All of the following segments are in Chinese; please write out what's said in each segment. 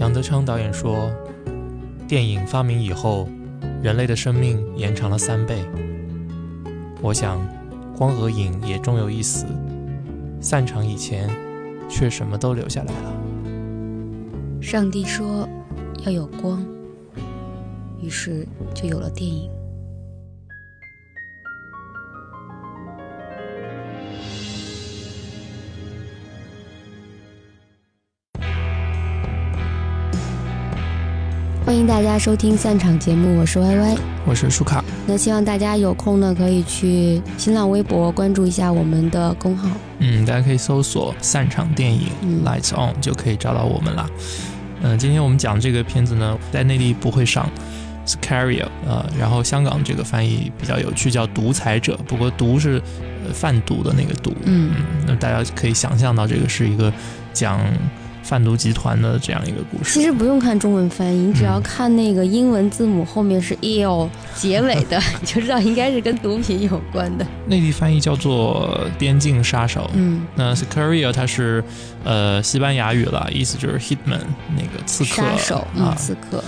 杨德昌导演说，电影发明以后，人类的生命延长了三倍。我想，光和影也终有一死，散场以前，却什么都留下来了。上帝说要有光，于是就有了电影。欢迎大家收听散场节目，我是歪歪，我是舒卡。那希望大家有空呢，可以去新浪微博关注一下我们的公号。嗯，大家可以搜索“散场电影 ”（Lights On） 就可以找到我们了。嗯，今天我们讲这个片子呢，在内地不会上，Scario。呃，然后香港这个翻译比较有趣，叫“独裁者”，不过“毒”是贩毒的那个“毒”。嗯，那大家可以想象到，这个是一个讲。贩毒集团的这样一个故事，其实不用看中文翻译，你只要看那个英文字母后面是 ill 结尾的，你就知道应该是跟毒品有关的。内地翻译叫做《边境杀手》。嗯，那 Sicario 它是呃西班牙语了，意思就是 hitman 那个刺客杀手啊，刺客。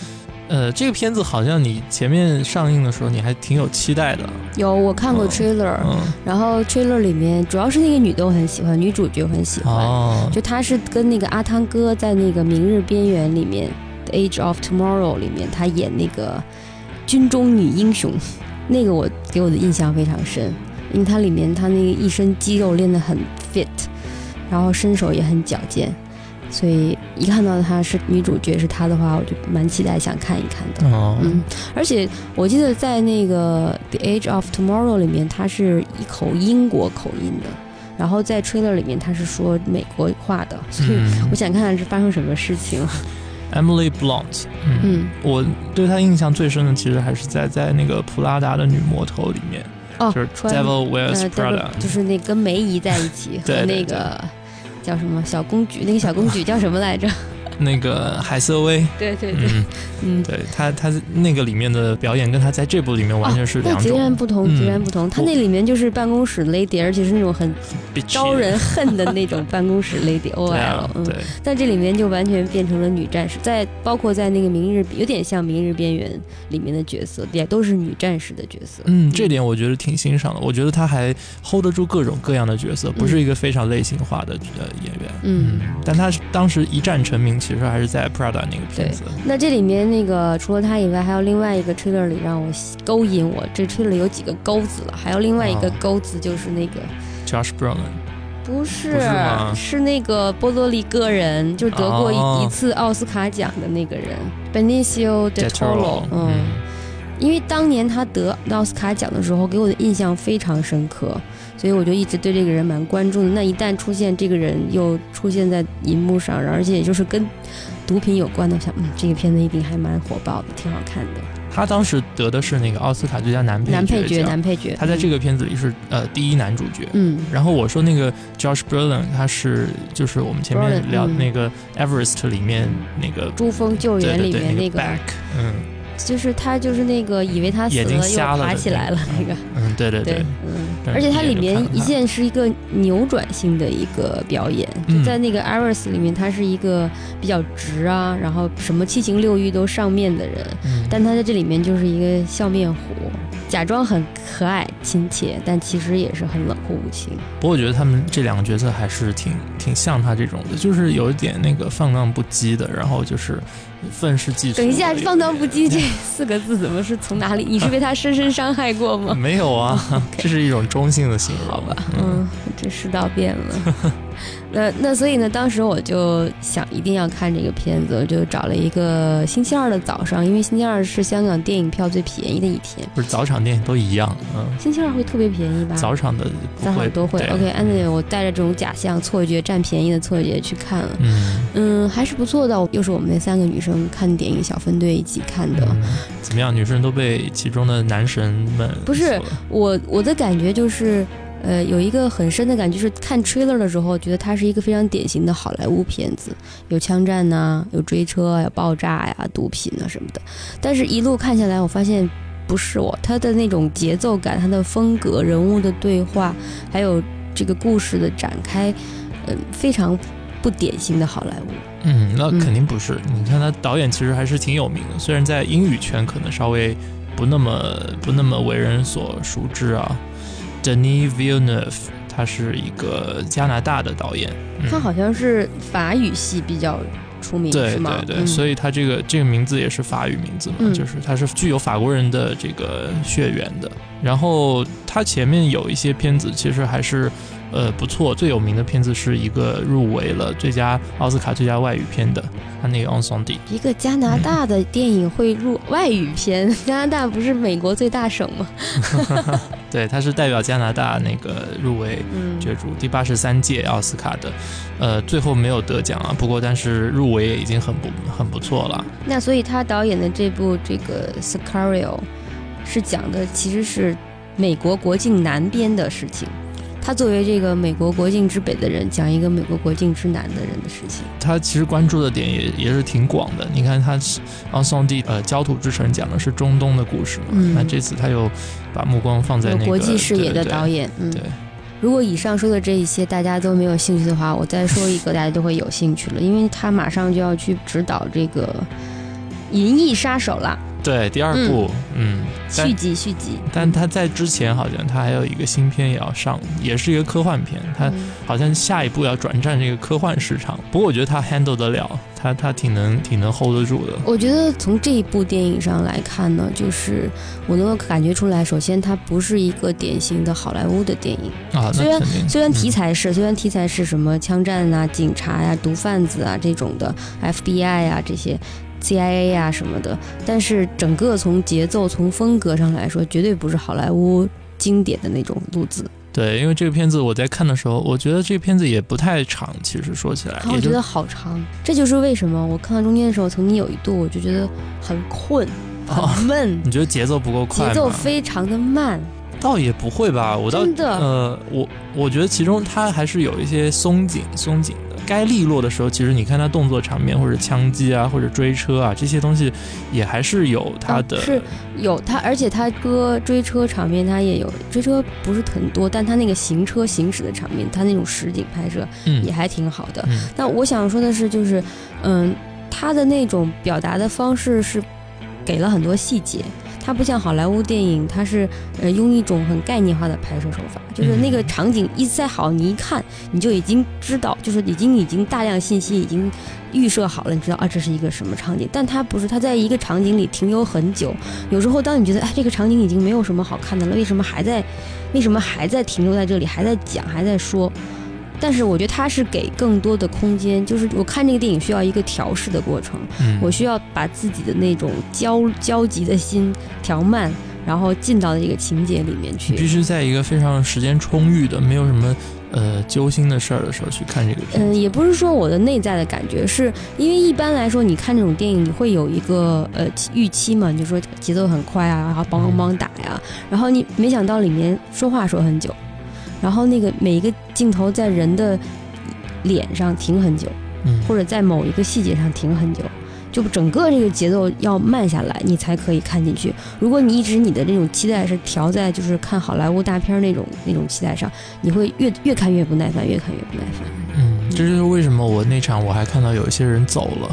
呃，这个片子好像你前面上映的时候你还挺有期待的。有，我看过 trailer，然后 trailer 里面主要是那个女的我很喜欢，女主角很喜欢，就她是跟那个阿汤哥在那个《明日边缘》里面，《The Age of Tomorrow》里面，她演那个军中女英雄，那个我给我的印象非常深，因为她里面她那个一身肌肉练得很 fit，然后身手也很矫健。所以一看到她是女主角是她的话，我就蛮期待想看一看的。哦，嗯，而且我记得在那个《The Age of Tomorrow》里面，她是一口英国口音的，然后在《Trailer》里面她是说美国话的，所以我想看看是发生什么事情。Emily Blunt，嗯，我对她印象最深的其实还是在在那个普拉达的女魔头里面，哦，就是 Devil Wears Prada，就是那跟梅姨在一起 和那个。叫什么小公举？那个小公举叫什么来着？那个海瑟薇，对对对，嗯，对他他那个里面的表演跟他在这部里面完全是两种，截然不同，截然不同。他那里面就是办公室 lady，而且是那种很招人恨的那种办公室 lady O L，嗯，在这里面就完全变成了女战士，在包括在那个明日有点像明日边缘里面的角色，也都是女战士的角色。嗯，这点我觉得挺欣赏的。我觉得他还 hold 得住各种各样的角色，不是一个非常类型化的呃演员。嗯，但他当时一战成名。其实还是在 Prada 那个片子。那这里面那个除了他以外，还有另外一个 trailer 里让我勾引我。这 trailer 有几个钩子了，还有另外一个钩子就是那个 Josh Brolin，不是，是那个波多黎各人，就得过一次奥斯卡奖的那个人，Benicio del Toro。嗯，因为当年他得奥斯卡奖的时候，给我的印象非常深刻。所以我就一直对这个人蛮关注的。那一旦出现这个人又出现在荧幕上，而且也就是跟毒品有关的，想嗯，这个片子一定还蛮火爆的，挺好看的。他当时得的是那个奥斯卡最佳男配男配角，男配角。他在这个片子里是呃第一男主角。嗯。然后我说那个 Josh Brolin，他是就是我们前面聊那个 Everest 里面那个珠峰救援里面那个，嗯。就是他，就是那个以为他死了又爬起来了那个，嗯，对对对，嗯，而且它里面一件是一个扭转性的一个表演，就在那个 Iris 里面，他是一个比较直啊，然后什么七情六欲都上面的人，但他在这里面就是一个笑面虎。假装很可爱亲切，但其实也是很冷酷无情。不过我觉得他们这两个角色还是挺挺像他这种的，就是有一点那个放荡不羁的，然后就是愤世嫉俗。等一下，放荡不羁这 四个字怎么是从哪里？你是被他深深伤害过吗？没有啊，这是一种中性的形容。好吧，嗯，这世道变了。那那所以呢，当时我就想一定要看这个片子，我就找了一个星期二的早上，因为星期二是香港电影票最便宜的一天。不是早场电影都一样，嗯。星期二会特别便宜吧？早场的早场都会。OK，安妮，我带着这种假象、错觉、占便宜的错觉去看了，嗯嗯，还是不错的。又是我们那三个女生看电影小分队一起看的。怎么样？女生都被其中的男神们？不是我，我的感觉就是。呃，有一个很深的感觉，就是看 trailer 的时候，觉得它是一个非常典型的好莱坞片子，有枪战呐，有追车，有爆炸呀，毒品啊什么的。但是，一路看下来，我发现不是我，它的那种节奏感，它的风格，人物的对话，还有这个故事的展开，嗯，非常不典型的好莱坞。嗯，那肯定不是。你看他导演其实还是挺有名的，虽然在英语圈可能稍微不那么不那么为人所熟知啊。Denis Villeneuve，他是一个加拿大的导演，他好像是法语系比较。出名对对对，所以他这个这个名字也是法语名字嘛，就是他是具有法国人的这个血缘的。然后他前面有一些片子其实还是呃不错，最有名的片子是一个入围了最佳奥斯卡最佳外语片的，他那个《On s o n d 一个加拿大的 电影会入外语片，加拿大不是美国最大省吗？对，他是代表加拿大那个入围角逐第八十三届奥斯卡的，呃，最后没有得奖啊。不过，但是入围也已经很不很不错了。那所以他导演的这部这个《Sicario》是讲的其实是美国国境南边的事情。他作为这个美国国境之北的人，讲一个美国国境之南的人的事情。他其实关注的点也也是挺广的。你看，他《奥桑蒂》呃，焦土之城讲的是中东的故事嘛？那这次他又把目光放在那个国际视野的导演。嗯，对。如果以上说的这一些大家都没有兴趣的话，我再说一个，大家都会有兴趣了，因为他马上就要去指导这个《银翼杀手》了。对，第二部，嗯，续集续集，但他在之前好像他还有一个新片也要上，也是一个科幻片，他好像下一步要转战这个科幻市场。不过我觉得他 handle 得了，他他挺能挺能 hold 得住的。我觉得从这一部电影上来看呢，就是我能够感觉出来，首先它不是一个典型的好莱坞的电影啊，虽然虽然题材是，虽然题材是什么枪战啊、警察呀、毒贩子啊这种的 FBI 啊这些。CIA 啊什么的，但是整个从节奏、从风格上来说，绝对不是好莱坞经典的那种路子。对，因为这个片子我在看的时候，我觉得这个片子也不太长。其实说起来，我觉得好长。这就是为什么我看到中间的时候，曾经有一度我就觉得很困、很闷。你觉得节奏不够快？节奏非常的慢。倒也不会吧，我倒呃，我我觉得其中它还是有一些松紧、松紧的。该利落的时候，其实你看他动作场面，或者枪击啊，或者追车啊，这些东西也还是有他的，是有他，而且他歌追车场面他也有追车不是很多，但他那个行车行驶的场面，他那种实景拍摄也还挺好的。但我想说的是，就是嗯，他的那种表达的方式是给了很多细节。它不像好莱坞电影，它是呃用一种很概念化的拍摄手法，就是那个场景一再好，你一看你就已经知道，就是已经已经大量信息已经预设好了，你知道啊这是一个什么场景。但它不是，它在一个场景里停留很久。有时候当你觉得哎这个场景已经没有什么好看的了，为什么还在，为什么还在停留在这里，还在讲，还在说？但是我觉得它是给更多的空间，就是我看这个电影需要一个调试的过程，我需要把自己的那种焦焦急的心调慢，然后进到这个情节里面去。必须在一个非常时间充裕的、没有什么呃揪心的事儿的时候去看这个片。嗯，也不是说我的内在的感觉，是因为一般来说你看这种电影，你会有一个呃预期嘛，你就说节奏很快啊，然后梆梆梆打呀，然后你没想到里面说话说很久。然后那个每一个镜头在人的脸上停很久，或者在某一个细节上停很久，就整个这个节奏要慢下来，你才可以看进去。如果你一直你的那种期待是调在就是看好莱坞大片那种那种期待上，你会越越看越不耐烦，越看越不耐烦。嗯，这就是为什么我那场我还看到有一些人走了。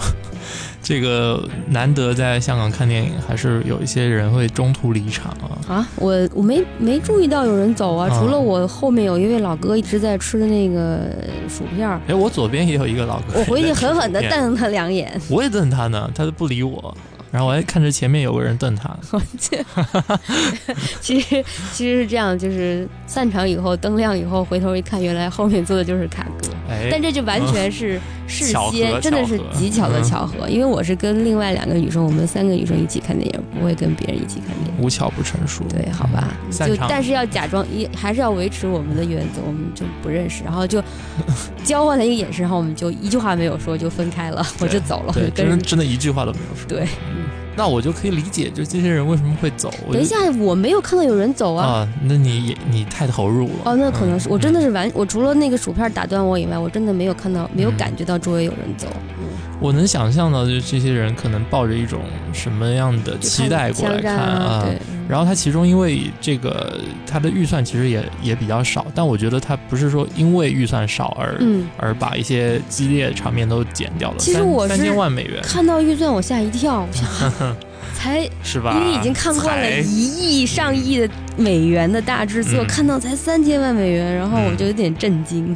这个难得在香港看电影，还是有一些人会中途离场啊！啊，我我没没注意到有人走啊，除了我后面有一位老哥一直在吃的那个薯片儿。哎，我左边也有一个老哥，我回去狠狠的瞪他两眼。我也瞪他呢，他都不理我。然后我还看着前面有个人瞪他。其实其实是这样，就是散场以后灯亮以后回头一看，原来后面坐的就是卡哥。哎但这就完全是事先，真的是极巧的巧合。因为我是跟另外两个女生，我们三个女生一起看电影，不会跟别人一起看电影。无巧不成书。对，好吧。就但是要假装，一还是要维持我们的原则，我们就不认识，然后就 交换了一个眼神，然后我们就一句话没有说就分开了，我就走了。对，真真的一句话都没有说。对。那我就可以理解，就这些人为什么会走。等一下，我没有看到有人走啊！啊，那你你太投入了。哦，那可能是我真的是完，我除了那个薯片打断我以外，我真的没有看到，没有感觉到周围有人走。我能想象到，就这些人可能抱着一种什么样的期待过来看啊。然后他其中因为这个他的预算其实也也比较少，但我觉得他不是说因为预算少而而把一些激烈场面都剪掉了。其实我三千万美元看到预算我吓一跳，我想 才是吧？因为已经看惯了一亿上亿的美元的大制作，看到才三千万美元，然后我就有点震惊。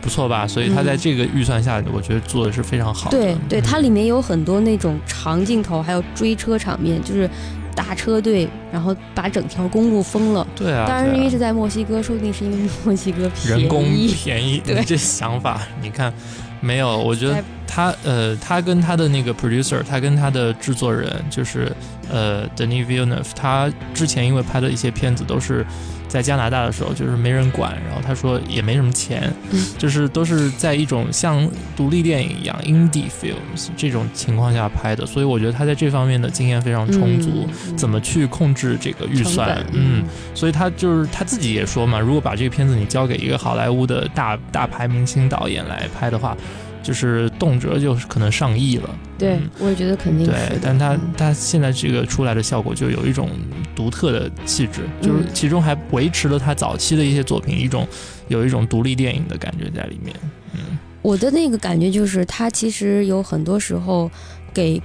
不错吧？所以他在这个预算下，我觉得做的是非常好的。对，对，它里面有很多那种长镜头，还有追车场面，就是大车队，然后把整条公路封了。对啊，当然因为是在墨西哥，说不定是因为墨西哥便宜人工便宜。对，这想法你看没有？我觉得他呃，他跟他的那个 producer，他跟他的制作人就是呃，Denis Villeneuve，他之前因为拍的一些片子都是。在加拿大的时候，就是没人管，然后他说也没什么钱，就是都是在一种像独立电影一样 indie films 这种情况下拍的，所以我觉得他在这方面的经验非常充足，怎么去控制这个预算，嗯，所以他就是他自己也说嘛，如果把这个片子你交给一个好莱坞的大大牌明星导演来拍的话。就是动辄就是可能上亿了，对，我也觉得肯定对，但他他现在这个出来的效果就有一种独特的气质，就是其中还维持了他早期的一些作品，一种有一种独立电影的感觉在里面。嗯，我的那个感觉就是他其实有很多时候给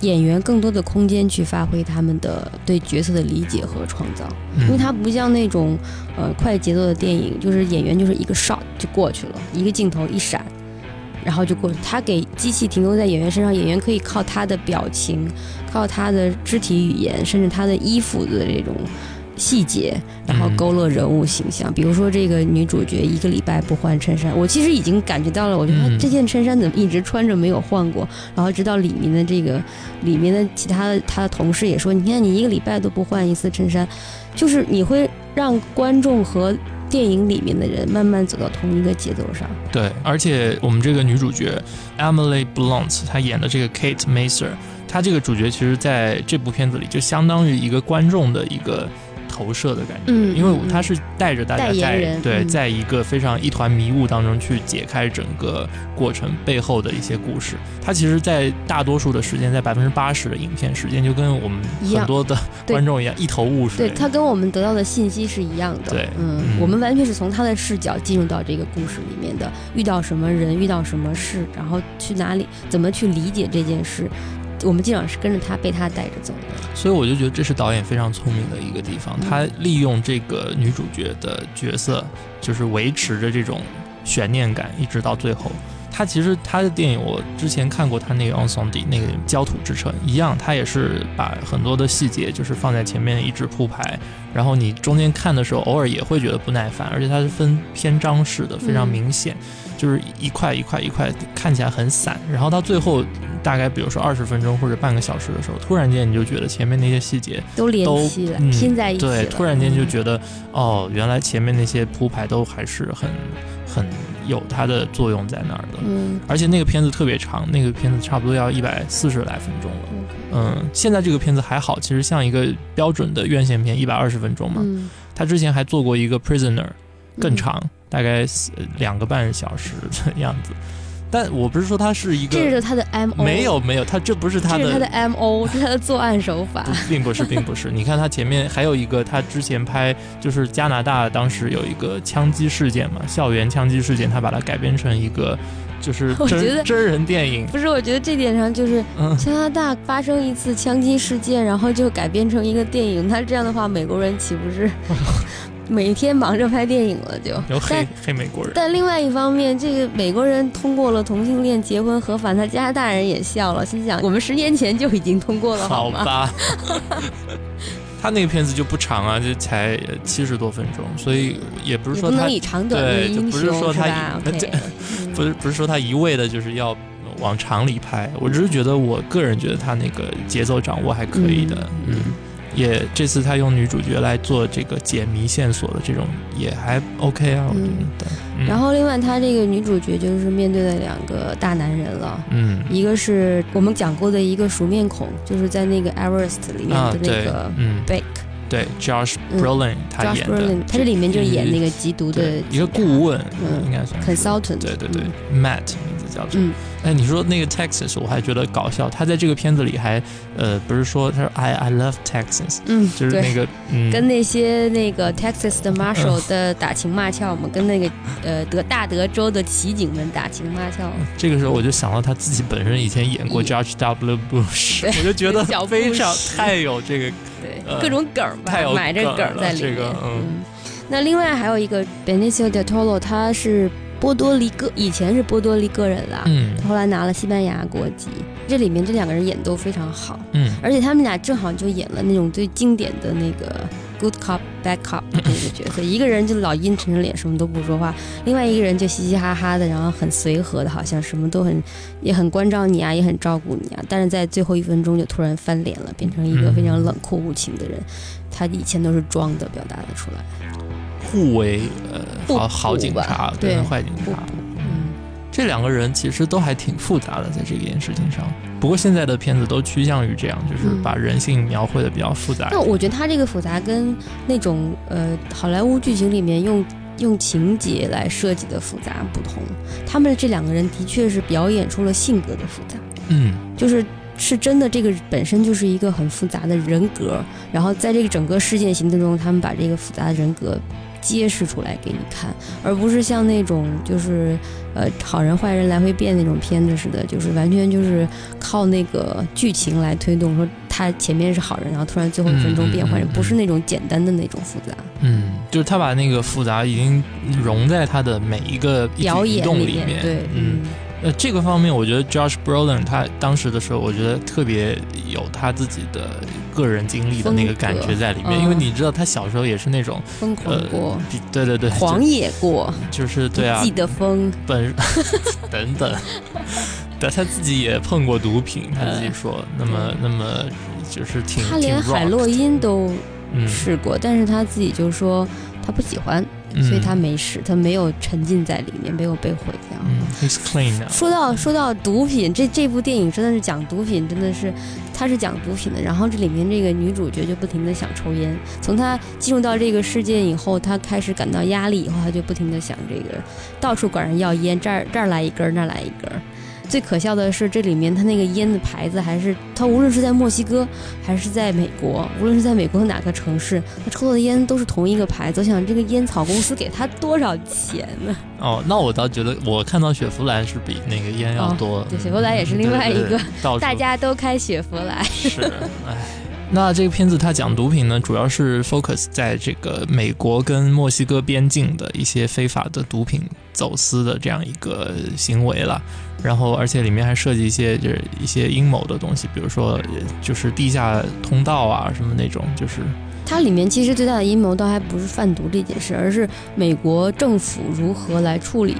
演员更多的空间去发挥他们的对角色的理解和创造，因为他不像那种呃快节奏的电影，就是演员就是一个 shot 就过去了，一个镜头一闪。然后就过，他给机器停留在演员身上，演员可以靠他的表情，靠他的肢体语言，甚至他的衣服的这种细节，然后勾勒人物形象。比如说这个女主角一个礼拜不换衬衫，我其实已经感觉到了，我觉得这件衬衫怎么一直穿着没有换过？然后直到里面的这个里面的其他的他的同事也说，你看你一个礼拜都不换一次衬衫，就是你会让观众和。电影里面的人慢慢走到同一个节奏上。对，而且我们这个女主角 Emily Blunt，她演的这个 Kate Maser，她这个主角其实在这部片子里就相当于一个观众的一个。投射的感觉，嗯，因为他是带着大家在对，在一个非常一团迷雾当中去解开整个过程背后的一些故事。他其实，在大多数的时间，在百分之八十的影片时间，就跟我们很多的观众一样，一头雾水。对他跟我们得到的信息是一样的。对，嗯，我们完全是从他的视角进入到这个故事里面的，遇到什么人，遇到什么事，然后去哪里，怎么去理解这件事。我们基本上是跟着他，被他带着走的。所以我就觉得这是导演非常聪明的一个地方，他利用这个女主角的角色，就是维持着这种悬念感，一直到最后。他其实他的电影，我之前看过他那个《On s o n d 那个焦土之城一样，他也是把很多的细节就是放在前面一直铺排，然后你中间看的时候，偶尔也会觉得不耐烦，而且它是分篇章式的，非常明显。就是一块一块一块看起来很散，然后到最后大概比如说二十分钟或者半个小时的时候，突然间你就觉得前面那些细节都连起来拼在一起对，突然间就觉得哦，原来前面那些铺排都还是很很有它的作用在那儿的。嗯，而且那个片子特别长，那个片子差不多要一百四十来分钟了。嗯，现在这个片子还好，其实像一个标准的院线片，一百二十分钟嘛。嗯，他之前还做过一个 Prisoner，更长。大概两个半小时的样子，但我不是说他是一个，这是他的 M O，没有没有，他这不是他的，这是他的 M O 是他的作案手法，并不是并不是。你看他前面还有一个，他之前拍就是加拿大当时有一个枪击事件嘛，校园枪击事件，他把它改编成一个就是真真人电影。不是，我觉得这点上就是加拿大发生一次枪击事件，然后就改编成一个电影，他这样的话，美国人岂不是？每天忙着拍电影了，就有黑黑美国人。但另外一方面，这个美国人通过了同性恋结婚合法，他加拿大人也笑了，心想：我们十年前就已经通过了，好吧？他那个片子就不长啊，就才七十多分钟，所以也不是说他以长短论英雄，是吧？不是不是说他一味的就是要往长里拍，我只是觉得我个人觉得他那个节奏掌握还可以的，嗯。也这次他用女主角来做这个解谜线索的这种也还 OK 啊，我觉得。然后另外他这个女主角就是面对了两个大男人了，嗯，一个是我们讲过的一个熟面孔，就是在那个 Everest 里面的那个 Bake，对，Josh Brolin 他演的，他这里面就演那个缉毒的一个顾问，嗯，应该算 consultant，对对对，Matt 名字叫做。哎，你说那个 Texas，我还觉得搞笑。他在这个片子里还，呃，不是说他说 I I love Texas，嗯，就是那个，嗯，跟那些那个 Texas 的 Marshal 的打情骂俏嘛，跟那个呃德大德州的骑警们打情骂俏。这个时候我就想到他自己本身以前演过 George W Bush，我就觉得非常太有这个对各种梗吧，埋着梗在里面。嗯，那另外还有一个 Benicio del Toro，他是。波多黎各以前是波多黎各人啦，嗯，后来拿了西班牙国籍。这里面这两个人演都非常好，嗯，而且他们俩正好就演了那种最经典的那个 good cop bad cop 那个角色。一个人就老阴沉着脸，什么都不说话；，另外一个人就嘻嘻哈哈的，然后很随和的，好像什么都很也很关照你啊，也很照顾你啊。但是在最后一分钟就突然翻脸了，变成一个非常冷酷无情的人。他以前都是装的，表达的出来。互为呃好好警察跟坏警察，嗯，这两个人其实都还挺复杂的，在这件事情上。不过现在的片子都趋向于这样，就是把人性描绘的比较复杂。那我觉得他这个复杂跟那种呃好莱坞剧情里面用用情节来设计的复杂不同。他们这两个人的确是表演出了性格的复杂，嗯，就是是真的这个本身就是一个很复杂的人格，然后在这个整个事件行动中，他们把这个复杂的人格。揭示出来给你看，而不是像那种就是呃好人坏人来回变那种片子似的，就是完全就是靠那个剧情来推动，说他前面是好人，然后突然最后一分钟变坏人，不是那种简单的那种复杂。嗯，就是他把那个复杂已经融在他的每一个表演里面，对，嗯。呃，这个方面，我觉得 Josh Brolin 他当时的时候，我觉得特别有他自己的个人经历的那个感觉在里面，因为你知道他小时候也是那种疯狂过，对对对，狂野过，就是对啊，记得疯本 等等，但他自己也碰过毒品，他自己说，那么那么就是挺他连海洛因都试过，但是他自己就说他不喜欢。所以他没事，他没有沉浸在里面，没有被毁掉。嗯，he's clean 说到说到毒品，这这部电影真的是讲毒品，真的是，他是讲毒品的。然后这里面这个女主角就不停的想抽烟，从她进入到这个世界以后，她开始感到压力以后，她就不停的想这个，到处管人要烟，这儿这儿来一根，那儿来一根。最可笑的是，这里面他那个烟的牌子，还是他无论是在墨西哥还是在美国，无论是在美国的哪个城市，他抽的烟都是同一个牌子。我想，这个烟草公司给他多少钱呢？哦，那我倒觉得，我看到雪佛兰是比那个烟要多。对，雪佛兰也是另外一个，大家都开雪佛兰。是，哎。那这个片子它讲毒品呢，主要是 focus 在这个美国跟墨西哥边境的一些非法的毒品走私的这样一个行为了。然后，而且里面还涉及一些就是一些阴谋的东西，比如说就是地下通道啊什么那种。就是它里面其实最大的阴谋倒还不是贩毒这件事，而是美国政府如何来处理。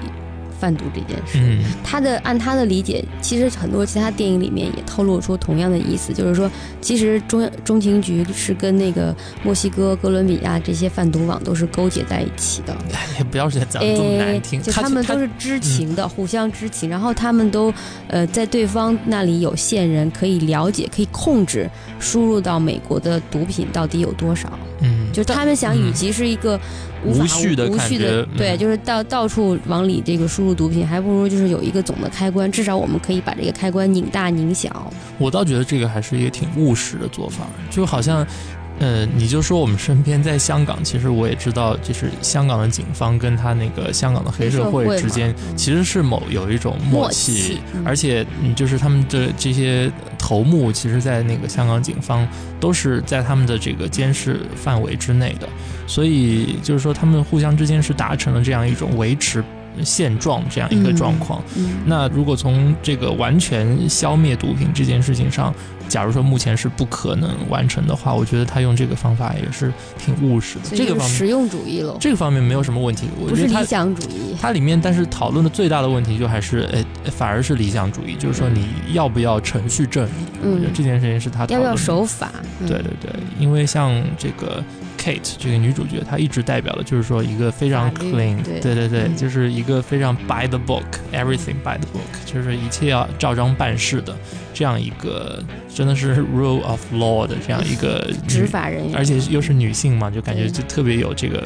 贩毒这件事，他的按他的理解，其实很多其他电影里面也透露出同样的意思，就是说，其实中中情局是跟那个墨西哥、哥伦比亚这些贩毒网都是勾结在一起的。也不要讲这么难听，就他们都是知情的，互相知情，然后他们都呃在对方那里有线人，可以了解、可以控制输入到美国的毒品到底有多少。嗯，就他们想，与其是一个无序的无序的，对，就是到到处往里这个输入毒品，还不如就是有一个总的开关，至少我们可以把这个开关拧大拧小。我倒觉得这个还是一个挺务实的做法，就好像。呃，你就说我们身边在香港，其实我也知道，就是香港的警方跟他那个香港的黑社会之间，其实是某有一种默契，而且嗯，就是他们的这些头目，其实，在那个香港警方都是在他们的这个监视范围之内的，所以就是说他们互相之间是达成了这样一种维持。现状这样一个状况，那如果从这个完全消灭毒品这件事情上，假如说目前是不可能完成的话，我觉得他用这个方法也是挺务实的。这个方面实用主义了，这个方面没有什么问题。不是理想主义，它里面但是讨论的最大的问题就还是，哎，反而是理想主义，就是说你要不要程序正义？我觉得这件事情是他要不要守法？对对对，因为像这个。Kate 这个女主角，她一直代表的就是说一个非常 clean，对对对，就是一个非常 by the book，everything by the book，就是一切要照章办事的这样一个，真的是 rule of law 的这样一个执法人员，而且又是女性嘛，就感觉就特别有这个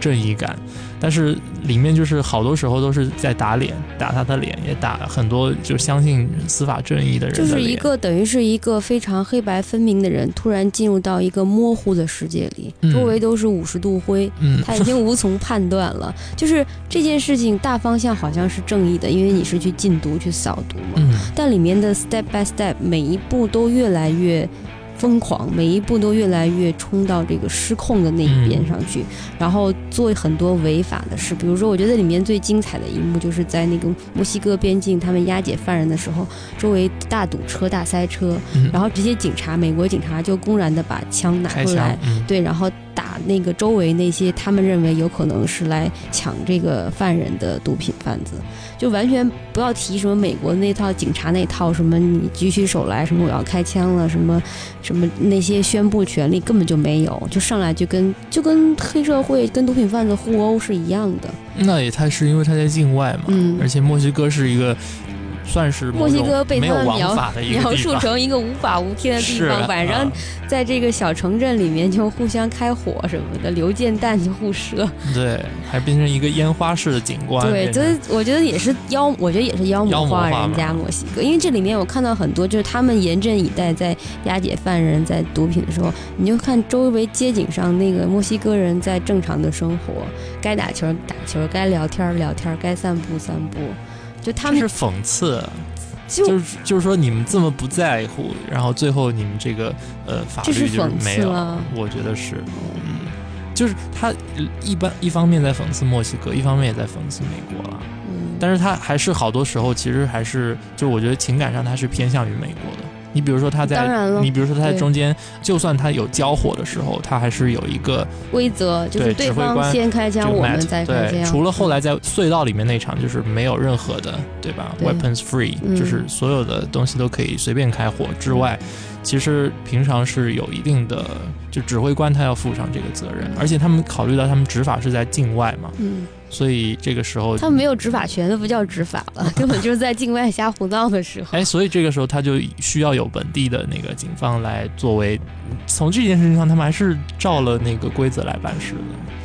正义感。但是里面就是好多时候都是在打脸，打他的脸，也打很多就相信司法正义的人。就是一个等于是一个非常黑白分明的人，突然进入到一个模糊的世界里，周围都是五十度灰，他已经无从判断了。就是这件事情大方向好像是正义的，因为你是去禁毒、去扫毒嘛。但里面的 step by step 每一步都越来越。疯狂，每一步都越来越冲到这个失控的那一边上去，然后做很多违法的事。比如说，我觉得里面最精彩的一幕就是在那个墨西哥边境，他们押解犯人的时候，周围大堵车、大塞车，然后这些警察，美国警察就公然的把枪拿出来，对，然后。打那个周围那些他们认为有可能是来抢这个犯人的毒品贩子，就完全不要提什么美国那套警察那套什么你举起手来什么我要开枪了什么什么那些宣布权利根本就没有，就上来就跟就跟黑社会跟毒品贩子互殴是一样的。那也他是因为他在境外嘛，而且墨西哥是一个。算是墨西哥被他们描描述成一个无法无天的地方，晚上在这个小城镇里面就互相开火什么的，流箭弹就互射，对，还变成一个烟花式的景观。对，所以我觉得也是妖，我觉得也是妖魔化人家墨西哥，因为这里面我看到很多就是他们严阵以待，在押解犯人在毒品的时候，你就看周围街景上那个墨西哥人在正常的生活，该打球打球，该聊天聊天，该散步散步。就他们是讽刺，就是就是说你们这么不在乎，然后最后你们这个呃法律就是没有，我觉得是，嗯，就是他一般一方面在讽刺墨西哥，一方面也在讽刺美国了，嗯，但是他还是好多时候其实还是就是我觉得情感上他是偏向于美国的。你比如说他在，你比如说他在中间，就算他有交火的时候，他还是有一个规则，就是对方先开枪，我们再开枪。除了后来在隧道里面那场，就是没有任何的，对吧？Weapons free，就是所有的东西都可以随便开火之外，其实平常是有一定的，就指挥官他要负上这个责任，而且他们考虑到他们执法是在境外嘛。嗯。所以这个时候，他们没有执法权，那不叫执法了，根本就是在境外瞎胡闹的时候。哎，所以这个时候他就需要有本地的那个警方来作为。从这件事情上，他们还是照了那个规则来办事的。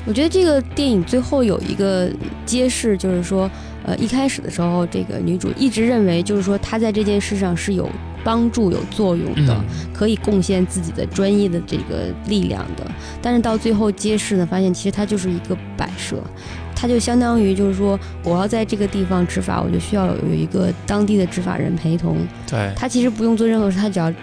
我觉得这个电影最后有一个揭示，就是说，呃，一开始的时候，这个女主一直认为，就是说她在这件事上是有帮助、有作用的，可以贡献自己的专业的这个力量的。但是到最后揭示呢，发现其实她就是一个摆设。他就相当于就是说，我要在这个地方执法，我就需要有一个当地的执法人陪同。对，他其实不用做任何事，他只要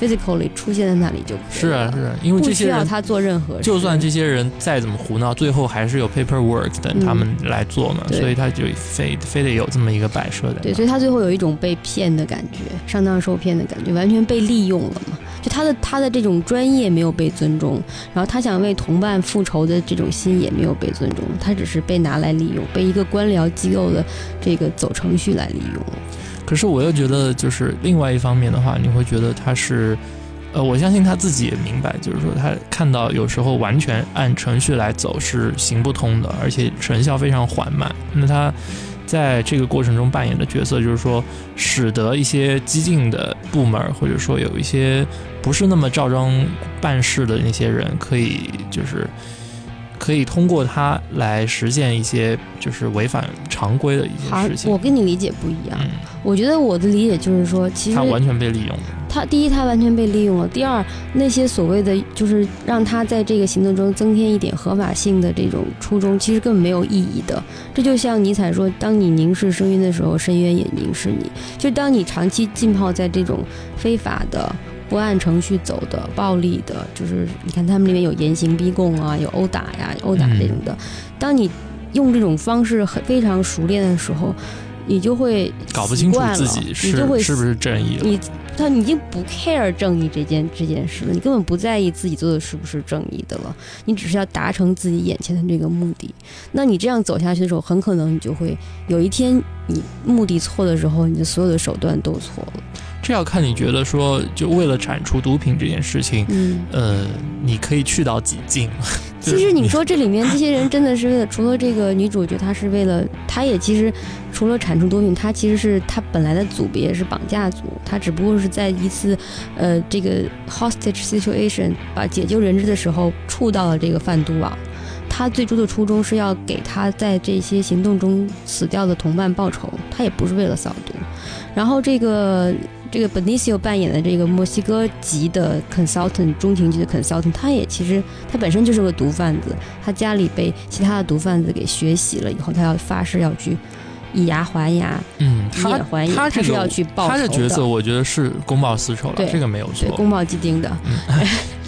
physically 出现在那里就可以。是啊，是啊，因为这些人他做任何，就算这些人再怎么胡闹，最后还是有 paperwork 等他们来做嘛，所以他就非非得有这么一个摆设的。对，所以他最后有一种被骗的感觉，上当受骗的感觉，完全被利用了嘛。就他的他的这种专业没有被尊重，然后他想为同伴复仇的这种心也没有被尊重，他只是被拿来利用，被一个官僚机构的这个走程序来利用。可是我又觉得，就是另外一方面的话，你会觉得他是，呃，我相信他自己也明白，就是说他看到有时候完全按程序来走是行不通的，而且成效非常缓慢。那他。在这个过程中扮演的角色，就是说，使得一些激进的部门，或者说有一些不是那么照章办事的那些人，可以就是可以通过它来实现一些就是违反常规的一些事情。我跟你理解不一样，我觉得我的理解就是说，其实他完全被利用了。他第一，他完全被利用了；第二，那些所谓的就是让他在这个行动中增添一点合法性的这种初衷，其实根本没有意义的。这就像尼采说：“当你凝视深渊的时候，深渊也凝视你。”就当你长期浸泡在这种非法的、不按程序走的、暴力的，就是你看他们里面有严刑逼供啊，有殴打呀、殴打这种的。当你用这种方式很非常熟练的时候，你就会搞不清楚自己是是不是正义了。你他已经不 care 正义这件这件事了，你根本不在意自己做的是不是正义的了，你只是要达成自己眼前的这个目的。那你这样走下去的时候，很可能你就会有一天你目的错的时候，你的所有的手段都错了。这要看你觉得说，就为了铲除毒品这件事情，嗯，呃，你可以去到几境。其实你说这里面这些人真的是为了，除了这个女主角，她是为了，她也其实除了铲除毒品，她其实是她本来的组别是绑架组，她只不过是在一次，呃，这个 hostage situation 把解救人质的时候触到了这个贩毒网。他最初的初衷是要给他在这些行动中死掉的同伴报仇，他也不是为了扫毒。然后这个这个 Benicio 扮演的这个墨西哥籍的 consultant 中情局的 consultant，他也其实他本身就是个毒贩子，他家里被其他的毒贩子给血洗了以后，他要发誓要去。以牙还牙，嗯，他他是要去报他的角色，我觉得是公报私仇了，这个没有错，公报既定的。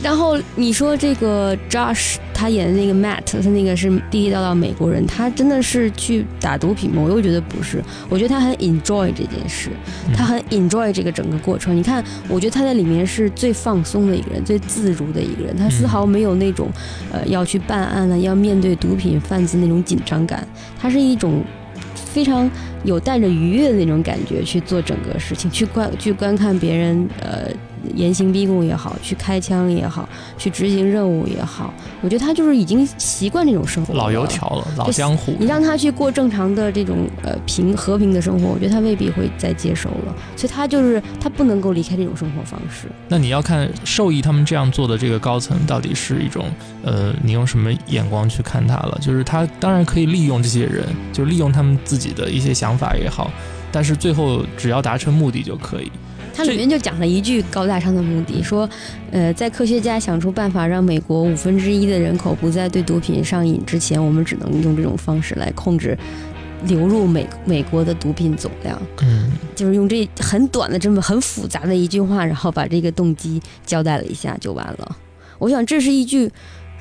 然后你说这个 Josh 他演的那个 Matt，他那个是地地道道美国人，他真的是去打毒品吗？我又觉得不是，我觉得他很 enjoy 这件事，他很 enjoy 这个整个过程。你看，我觉得他在里面是最放松的一个人，最自如的一个人，他丝毫没有那种呃要去办案了，要面对毒品贩子那种紧张感，他是一种。非常有带着愉悦的那种感觉去做整个事情，去观去观看别人呃。严刑逼供也好，去开枪也好，去执行任务也好，我觉得他就是已经习惯这种生活，老油条了，老江湖。你让他去过正常的这种呃平和平的生活，我觉得他未必会再接受了。所以他就是他不能够离开这种生活方式。那你要看受益他们这样做的这个高层到底是一种呃，你用什么眼光去看他了？就是他当然可以利用这些人，就利用他们自己的一些想法也好，但是最后只要达成目的就可以。它里面就讲了一句高大上的目的，说，呃，在科学家想出办法让美国五分之一的人口不再对毒品上瘾之前，我们只能用这种方式来控制流入美美国的毒品总量。嗯，就是用这很短的这么很复杂的一句话，然后把这个动机交代了一下就完了。我想这是一句，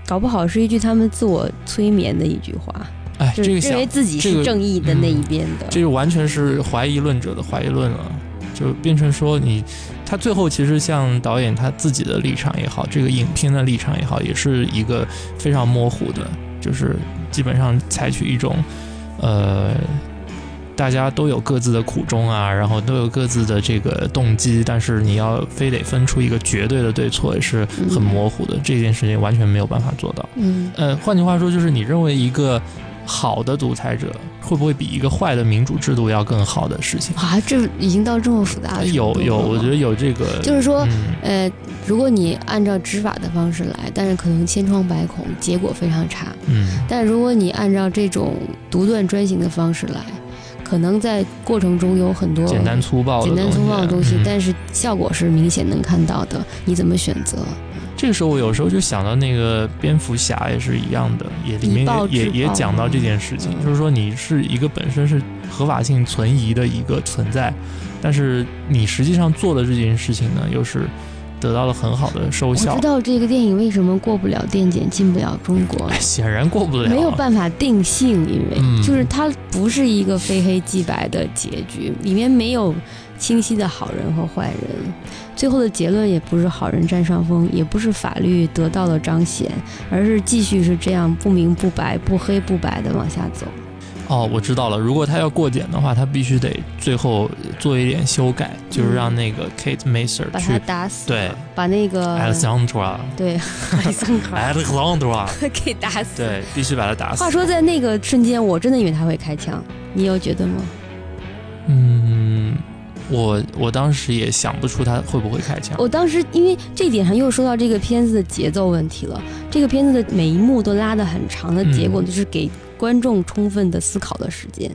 搞不好是一句他们自我催眠的一句话。哎，这个认为自己是正义的那一边的，这个完全是怀疑论者的怀疑论了。就变成说你，他最后其实像导演他自己的立场也好，这个影片的立场也好，也是一个非常模糊的，就是基本上采取一种，呃，大家都有各自的苦衷啊，然后都有各自的这个动机，但是你要非得分出一个绝对的对错，也是很模糊的，这件事情完全没有办法做到。嗯，呃，换句话说，就是你认为一个。好的独裁者会不会比一个坏的民主制度要更好的事情啊？这已经到这么复杂了。有有，我觉得有这个，就是说，呃，如果你按照执法的方式来，但是可能千疮百孔，结果非常差。嗯。但如果你按照这种独断专行的方式来，可能在过程中有很多简单粗暴、简单粗暴的东西，但是效果是明显能看到的。你怎么选择？这个时候我有时候就想到那个蝙蝠侠也是一样的，也里面也也讲到这件事情，就是说你是一个本身是合法性存疑的一个存在，但是你实际上做的这件事情呢，又是得到了很好的收效。我知道这个电影为什么过不了电检进不了中国，显然过不了，没有办法定性，因为就是它不是一个非黑即白的结局，里面没有。清晰的好人和坏人，最后的结论也不是好人占上风，也不是法律得到了彰显，而是继续是这样不明不白、不黑不白的往下走。哦，我知道了。如果他要过检的话，他必须得最后做一点修改，就是让那个 Kate Maser 把他打死，对，把那个 Alexandra 对 Alexandra 给打死，对，必须把他打死。话说在那个瞬间，我真的以为他会开枪，你有觉得吗？嗯。我我当时也想不出他会不会开枪。我当时因为这点上又说到这个片子的节奏问题了。这个片子的每一幕都拉得很长的结果，就是给观众充分的思考的时间。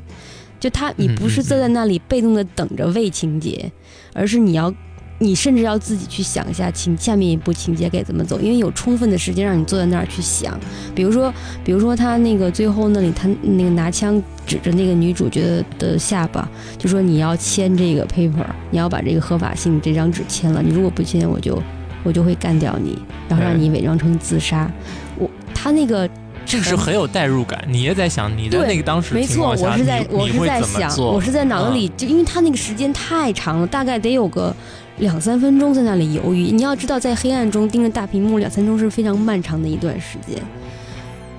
就他，你不是坐在那里被动的等着喂情节，而是你要。你甚至要自己去想一下情下面一步情节该怎么走，因为有充分的时间让你坐在那儿去想。比如说，比如说他那个最后那里，他那个拿枪指着那个女主角的下巴，就说你要签这个 paper，你要把这个合法性这张纸签了，你如果不签，我就我就会干掉你，然后让你伪装成自杀。我他那个这个是很有代入感，你也在想你的那个当时没错，我是在我是在想，我是在脑子里就因为他那个时间太长了，大概得有个。两三分钟在那里犹豫，你要知道，在黑暗中盯着大屏幕两三分钟是非常漫长的一段时间，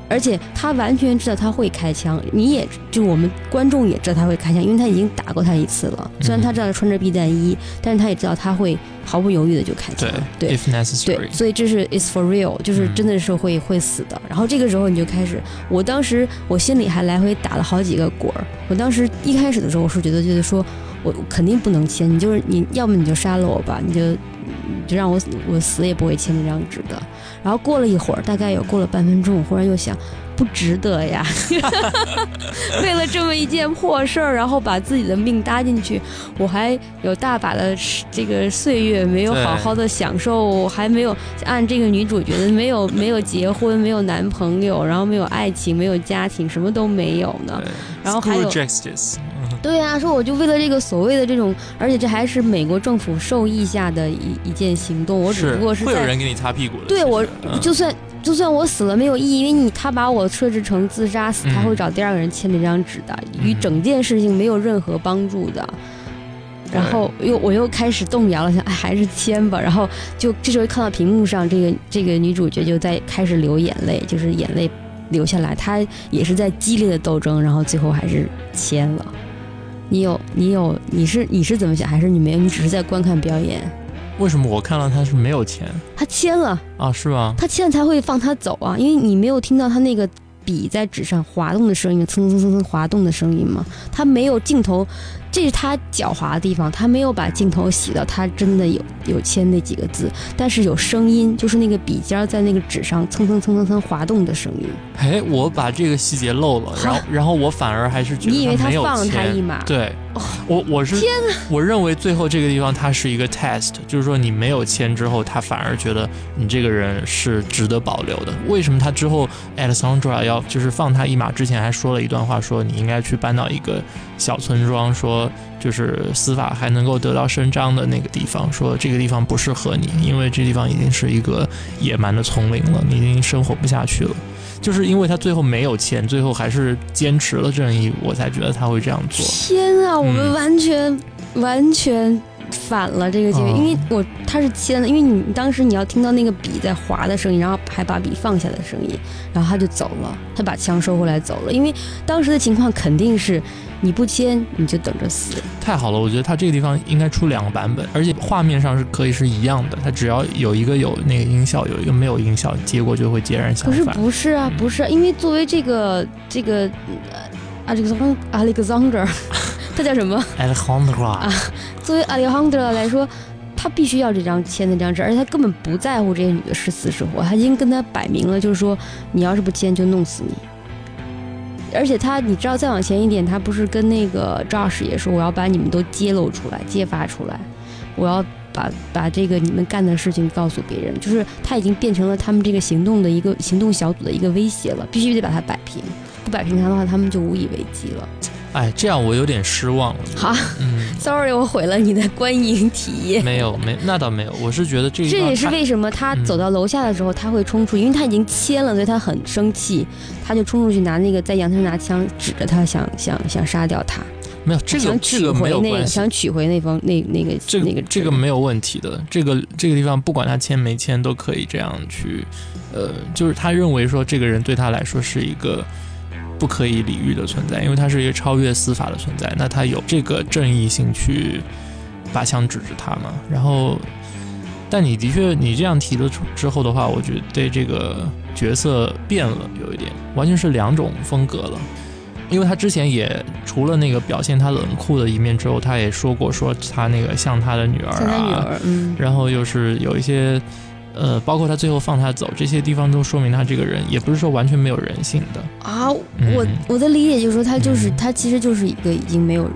而且他完全知道他会开枪，你也就我们观众也知道他会开枪，因为他已经打过他一次了。虽然他知道穿着避弹衣，但是他也知道他会毫不犹豫的就开枪。对对，所以这是 is for real，就是真的是会会死的。然后这个时候你就开始，我当时我心里还来回打了好几个滚儿。我当时一开始的时候，我是觉得就是说。我肯定不能签，你就是你要么你就杀了我吧，你就就让我，我死也不会签那张纸的。然后过了一会儿，大概有过了半分钟，我忽然又想，不值得呀！为了这么一件破事儿，然后把自己的命搭进去，我还有大把的这个岁月没有好好的享受，还没有按这个女主角的，没有 没有结婚，没有男朋友，然后没有爱情，没有家庭，什么都没有呢。然后还有，对呀，说我就为了这个所谓的这种，而且这还是美国政府授意下的一一件行动，我只不过是会有人给你擦屁股的。对我就算。就算我死了没有意义，因为你他把我设置成自杀死，他会找第二个人签那张纸的，与整件事情没有任何帮助的。然后又我又开始动摇了，想哎还是签吧。然后就这时候看到屏幕上这个这个女主角就在开始流眼泪，就是眼泪流下来，她也是在激烈的斗争，然后最后还是签了。你有你有你是你是怎么想？还是你没有？你只是在观看表演？为什么我看到他是没有签？他签了啊？是吗？他签了才会放他走啊，因为你没有听到他那个笔在纸上滑动的声音，蹭蹭蹭蹭滑动的声音吗？他没有镜头。这是他狡猾的地方，他没有把镜头洗到他真的有有签那几个字，但是有声音，就是那个笔尖在那个纸上蹭蹭蹭蹭蹭滑动的声音。哎，我把这个细节漏了，然后然后我反而还是觉得你以为他放了他一马？对，我我是天哪！我认为最后这个地方它是一个 test，就是说你没有签之后，他反而觉得你这个人是值得保留的。为什么他之后 Alexandra 要就是放他一马之前还说了一段话，说你应该去搬到一个小村庄，说。就是司法还能够得到伸张的那个地方，说这个地方不适合你，因为这地方已经是一个野蛮的丛林了，你已经生活不下去了。就是因为他最后没有钱，最后还是坚持了正义，我才觉得他会这样做。天啊，我们完全完全反了这个结局，因为我他是签的，因为你当时你要听到那个笔在划的声音，然后还把笔放下的声音，然后他就走了，他把枪收回来走了，因为当时的情况肯定是。你不签，你就等着死。太好了，我觉得他这个地方应该出两个版本，而且画面上是可以是一样的。他只要有一个有那个音效，有一个没有音效，结果就会截然相反。不是不是啊，不是，因为作为这个这个，Alexander，他叫什么？Alexandra 啊。作为 Alexandra 来说，他必须要这张签那张纸，而且他根本不在乎这些女的是死是活，他已经跟他摆明了，就是说你要是不签，就弄死你。而且他，你知道，再往前一点，他不是跟那个 Josh 也说，我要把你们都揭露出来、揭发出来，我要把把这个你们干的事情告诉别人，就是他已经变成了他们这个行动的一个行动小组的一个威胁了，必须得把他摆平，不摆平他的话，他们就无以为继了。哎，这样我有点失望了。好，嗯，sorry，我毁了你的观影体验。没有，没，那倒没有。我是觉得这这也是为什么他走到楼下的时候他会冲出，因为他已经签了，所以他很生气，他就冲出去拿那个在阳台上拿枪指着他，想想想杀掉他。没有，这个这个没有关系。想取回那封那那个这个那个这个没有问题的。这个这个地方不管他签没签都可以这样去，呃，就是他认为说这个人对他来说是一个。不可以理喻的存在，因为他是一个超越司法的存在，那他有这个正义性去把枪指着他嘛？然后，但你的确，你这样提了之后的话，我觉得对这个角色变了有一点，完全是两种风格了。因为他之前也除了那个表现他冷酷的一面之后，他也说过说他那个像他的女儿啊，然后又是有一些。呃，包括他最后放他走，这些地方都说明他这个人也不是说完全没有人性的啊。我我的理解就是说，他就是他其实就是一个已经没有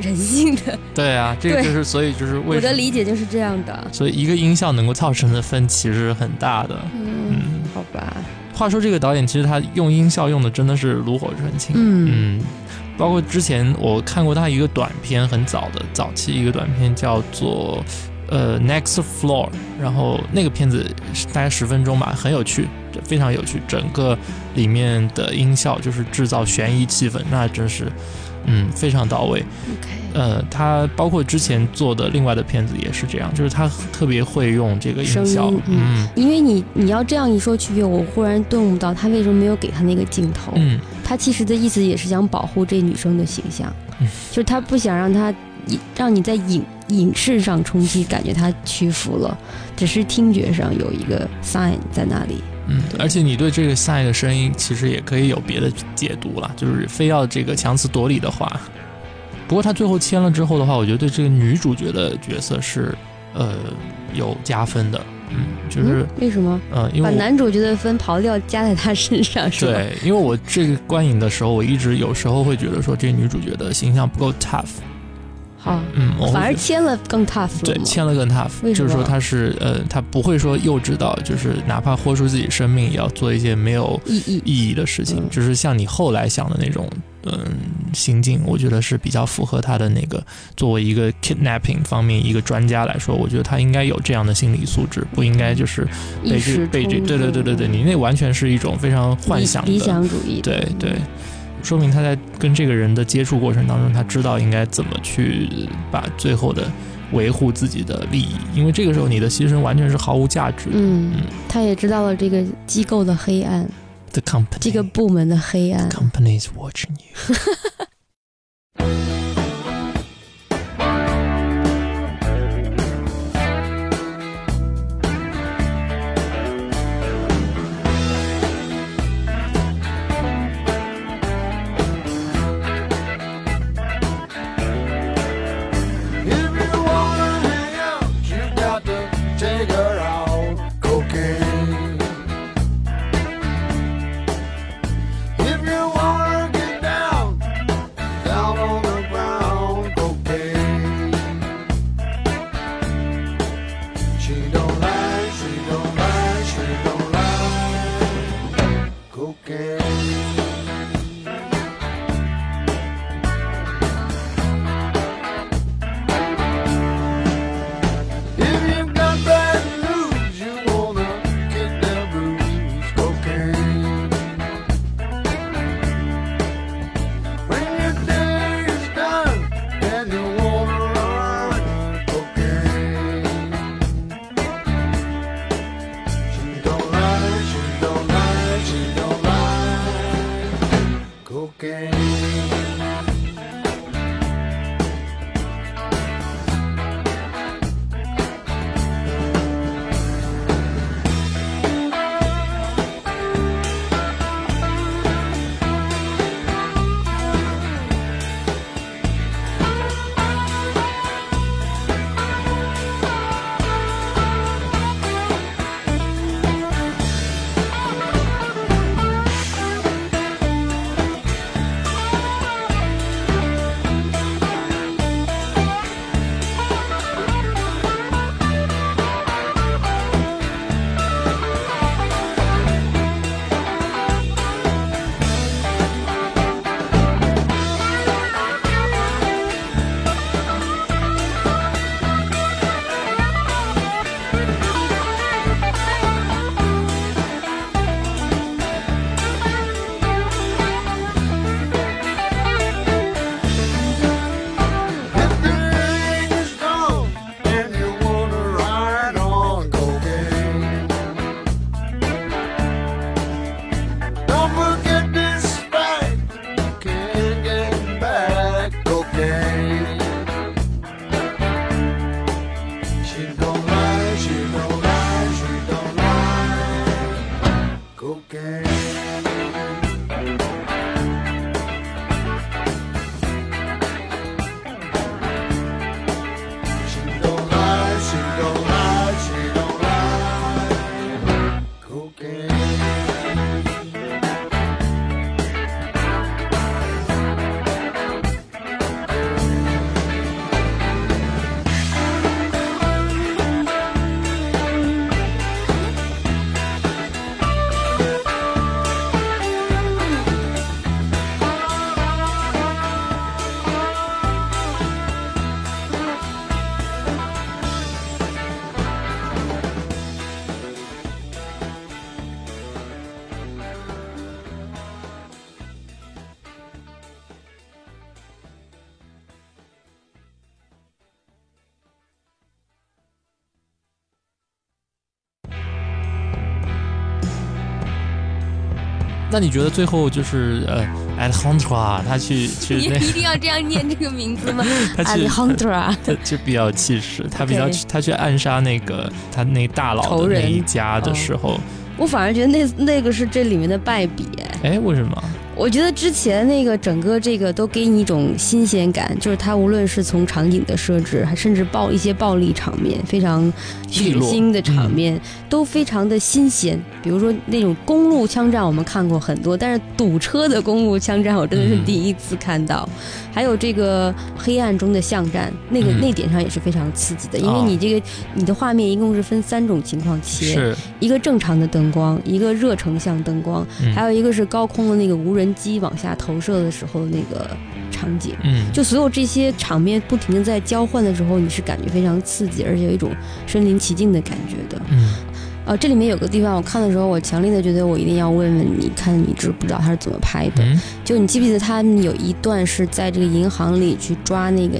人性的。对啊，这个就是所以就是我的理解就是这样的。所以一个音效能够造成的分歧是很大的。嗯，好吧。话说这个导演其实他用音效用的真的是炉火纯青。嗯，包括之前我看过他一个短片，很早的早期一个短片叫做。呃，Next Floor，然后那个片子大概十分钟吧，很有趣，非常有趣。整个里面的音效就是制造悬疑气氛，那真是，嗯，非常到位。OK，呃，他包括之前做的另外的片子也是这样，就是他特别会用这个音效。嗯，因为你你要这样一说，区别我忽然顿悟到他为什么没有给他那个镜头。嗯，他其实的意思也是想保护这女生的形象，嗯就是他不想让他。让你在影影视上冲击，感觉他屈服了，只是听觉上有一个 sign 在那里。嗯，而且你对这个 sign 的声音，其实也可以有别的解读了，就是非要这个强词夺理的话。不过他最后签了之后的话，我觉得对这个女主角的角色是呃有加分的。嗯，就是为什么？嗯，因为把男主角的分刨掉加在他身上是吧？对，因为我这个观影的时候，我一直有时候会觉得说这女主角的形象不够 tough。好，嗯，反而签了更 tough。对，签了更 tough。就是说他是呃，他不会说幼稚到就是哪怕豁出自己生命也要做一些没有意义意义的事情，就是像你后来想的那种。嗯，心境我觉得是比较符合他的那个。作为一个 kidnapping 方面一个专家来说，我觉得他应该有这样的心理素质，不应该就是被这被这。对对对对对，你那完全是一种非常幻想的理想主义。对对，说明他在跟这个人的接触过程当中，他知道应该怎么去把最后的维护自己的利益，因为这个时候你的牺牲完全是毫无价值。嗯，他也知道了这个机构的黑暗。the company. 这个部门的黑暗。The company is watching you. 那你觉得最后就是呃，Alejandra 他去去你一定要这样念这个名字吗？他 Alejandra 他就比较气势，他比较他去暗杀那个他那大佬的那一家的时候，我反而觉得那那个是这里面的败笔。哎，为什么？我觉得之前那个整个这个都给你一种新鲜感，就是它无论是从场景的设置，还甚至暴一些暴力场面，非常血腥的场面，都非常的新鲜。比如说那种公路枪战，我们看过很多，但是堵车的公路枪战，我真的是第一次看到。还有这个黑暗中的巷战，那个那点上也是非常刺激的，因为你这个你的画面一共是分三种情况切，一个正常的灯光，一个热成像灯光，还有一个是高空的那个无人。机往下投射的时候，那个场景，嗯，就所有这些场面不停的在交换的时候，你是感觉非常刺激，而且有一种身临其境的感觉的，嗯。呃，这里面有个地方，我看的时候，我强烈的觉得我一定要问问你，看你知不知道他是怎么拍的？就你记不记得他们有一段是在这个银行里去抓那个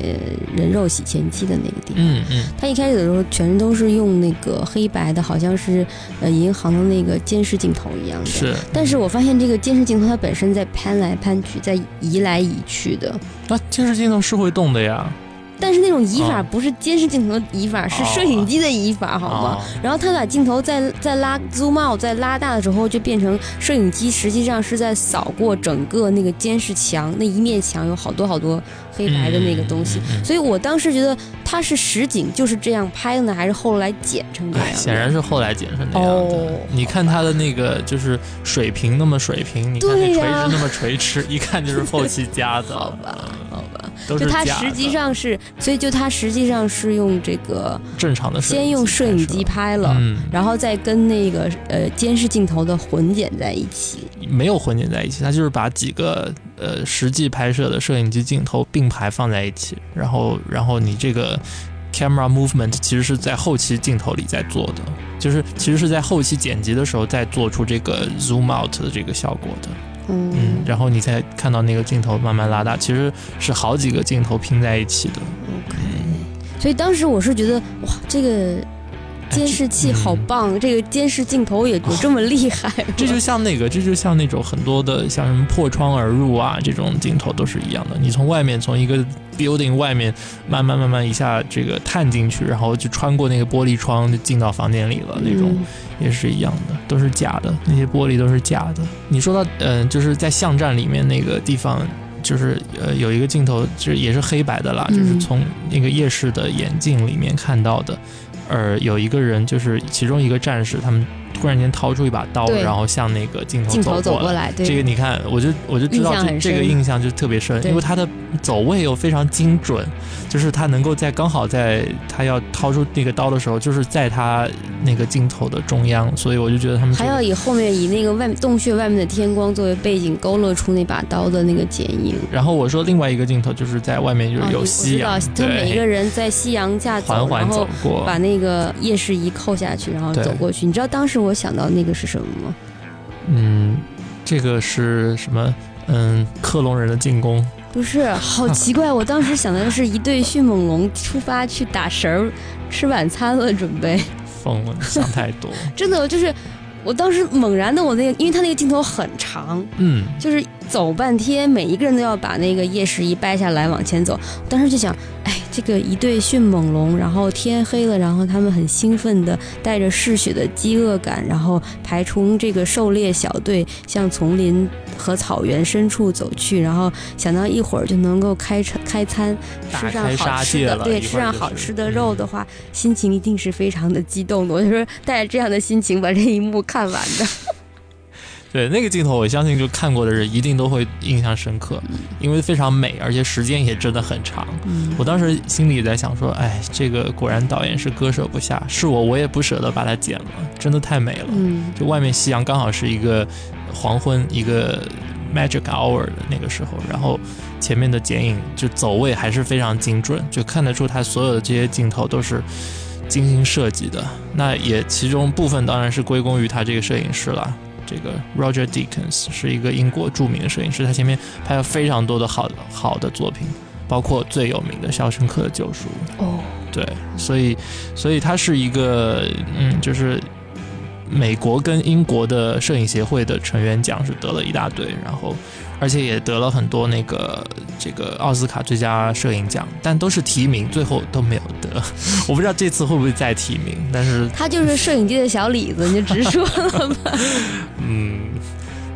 人肉洗钱机的那个地方？嗯嗯。他一开始的时候全都是用那个黑白的，好像是呃银行的那个监视镜头一样的。是。但是我发现这个监视镜头它本身在攀来攀去，在移来移去的。那监视镜头是会动的呀。但是那种移法不是监视镜头的移法，是摄影机的移法，好吗？然后他把镜头再再拉 zoom out，再拉大的时候，就变成摄影机实际上是在扫过整个那个监视墙，那一面墙有好多好多黑白的那个东西。所以我当时觉得它是实景就是这样拍的呢，还是后来剪成这样？显然是后来剪成那样的。你看它的那个就是水平那么水平，你看那垂直那么垂直，一看就是后期加的。好吧，好吧。就它实际上是，所以就它实际上是用这个正常的，先用摄影机拍了，然后再跟那个呃监视镜头的混剪在一起。没有混剪在一起，它就是把几个呃实际拍摄的摄影机镜头并排放在一起，然后然后你这个 camera movement 其实是在后期镜头里在做的，就是其实是在后期剪辑的时候再做出这个 zoom out 的这个效果的。嗯，然后你才看到那个镜头慢慢拉大，其实是好几个镜头拼在一起的。OK，所以当时我是觉得，哇，这个。监视器好棒，这个监视镜头也有这么厉害。这就像那个，这就像那种很多的像什么破窗而入啊，这种镜头都是一样的。你从外面从一个 building 外面慢慢慢慢一下这个探进去，然后就穿过那个玻璃窗就进到房间里了，那种也是一样的，都是假的，那些玻璃都是假的。你说到嗯，就是在巷战里面那个地方，就是呃有一个镜头，就是也是黑白的啦，就是从那个夜视的眼镜里面看到的。呃有一个人，就是其中一个战士，他们。突然间掏出一把刀，然后向那个镜头走过来。这个你看，我就我就知道这这个印象就特别深，因为他的走位又非常精准，就是他能够在刚好在他要掏出那个刀的时候，就是在他那个镜头的中央，所以我就觉得他们还要以后面以那个外洞穴外面的天光作为背景，勾勒出那把刀的那个剪影。然后我说另外一个镜头就是在外面就是有夕阳，他每一个人在夕阳下缓缓走过，把那个夜视仪扣下去，然后走过去。你知道当时我。想到那个是什么吗？嗯，这个是什么？嗯，克隆人的进攻？不是，好奇怪！我当时想的是一对迅猛龙出发去打食儿，吃晚餐了，准备。疯了，想太多。真的，就是我当时猛然的，我那个，因为他那个镜头很长，嗯，就是走半天，每一个人都要把那个夜视仪掰下来往前走。当时就想，哎。这个一对迅猛龙，然后天黑了，然后他们很兴奋的带着嗜血的饥饿感，然后排除这个狩猎小队向丛林和草原深处走去，然后想到一会儿就能够开开餐，吃上好吃的，对，吃上好吃的肉的话，心情一定是非常的激动的。我就说带着这样的心情把这一幕看完的。对那个镜头，我相信就看过的人一定都会印象深刻，因为非常美，而且时间也真的很长。我当时心里在想说，哎，这个果然导演是割舍不下，是我我也不舍得把它剪了，真的太美了。就外面夕阳刚好是一个黄昏，一个 magic hour 的那个时候，然后前面的剪影就走位还是非常精准，就看得出他所有的这些镜头都是精心设计的。那也其中部分当然是归功于他这个摄影师了。这个 Roger Deakins 是一个英国著名的摄影师，他前面拍了非常多的好好的作品，包括最有名的《肖申克的救赎》。哦，对，所以，所以他是一个，嗯，就是美国跟英国的摄影协会的成员奖是得了一大堆，然后。而且也得了很多那个这个奥斯卡最佳摄影奖，但都是提名，最后都没有得。我不知道这次会不会再提名，但是他就是摄影界的小李子，你就直说了吧。嗯，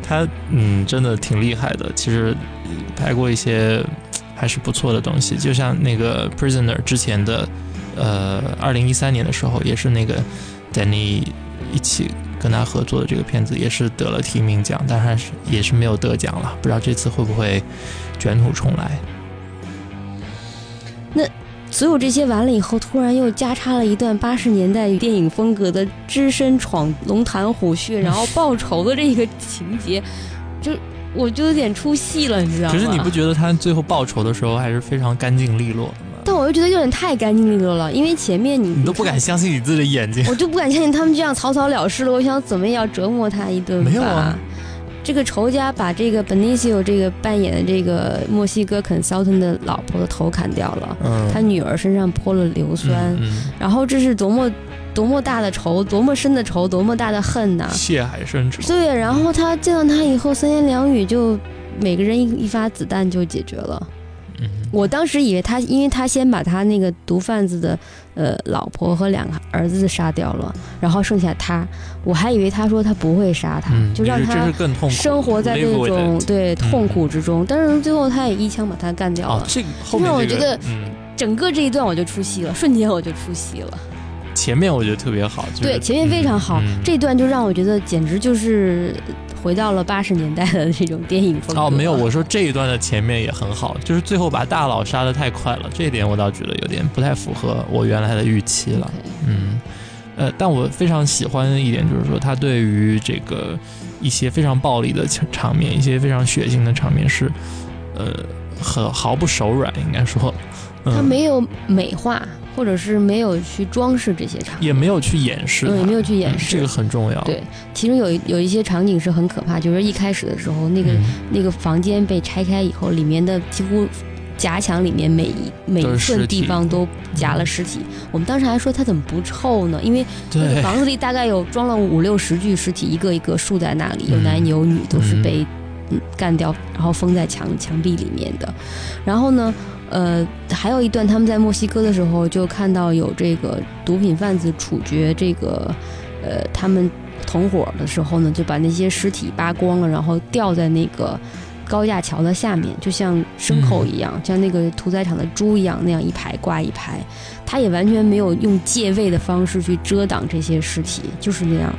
他嗯，真的挺厉害的。其实拍过一些还是不错的东西，就像那个《Prisoner》之前的，呃，二零一三年的时候，也是那个 Danny 一起跟他合作的这个片子，也是得了提名奖，但是也是没有得奖了。不知道这次会不会卷土重来？那。所有这些完了以后，突然又加插了一段八十年代电影风格的只身闯龙潭虎穴，然后报仇的这个情节，就我就有点出戏了，你知道吗？可是你不觉得他最后报仇的时候还是非常干净利落？但我又觉得有点太干净利落了，因为前面你你都不敢相信你自己的眼睛，我就不敢相信他们这样草草了事了。我想怎么也要折磨他一顿吧。没有啊。这个仇家把这个 Benicio 这个扮演的这个墨西哥 consultant 的老婆的头砍掉了，他女儿身上泼了硫酸，然后这是多么多么大的仇，多么深的仇，多么大的恨呐！血海深仇。对，然后他见到他以后，三言两语就每个人一一发子弹就解决了。我当时以为他，因为他先把他那个毒贩子的呃老婆和两个儿子杀掉了，然后剩下他，我还以为他说他不会杀他，就让他生活在那种对痛苦之中。但是最后他也一枪把他干掉了。这个后面我觉得整个这一段我就出戏了，瞬间我就出戏了。前面我觉得特别好，对前面非常好，这段就让我觉得简直就是。回到了八十年代的这种电影风格。哦，没有，我说这一段的前面也很好，就是最后把大佬杀的太快了，这一点我倒觉得有点不太符合我原来的预期了。嗯，呃，但我非常喜欢的一点就是说，他对于这个一些非常暴力的场面，一些非常血腥的场面是，呃，很毫不手软，应该说，他没有美化。或者是没有去装饰这些场景，也没有去掩饰，嗯，也没有去掩饰，这个很重要。对，其中有有一些场景是很可怕，就是一开始的时候，那个那个房间被拆开以后，里面的几乎夹墙里面每一每一寸地方都夹了尸体。我们当时还说它怎么不臭呢？因为那个房子里大概有装了五六十具尸体，一个一个竖在那里，有男有女，都是被干掉，然后封在墙墙壁里面的。然后呢？呃，还有一段，他们在墨西哥的时候就看到有这个毒品贩子处决这个，呃，他们同伙的时候呢，就把那些尸体扒光了，然后吊在那个高架桥的下面，就像牲口一样，像那个屠宰场的猪一样，那样一排挂一排。他也完全没有用借位的方式去遮挡这些尸体，就是那样。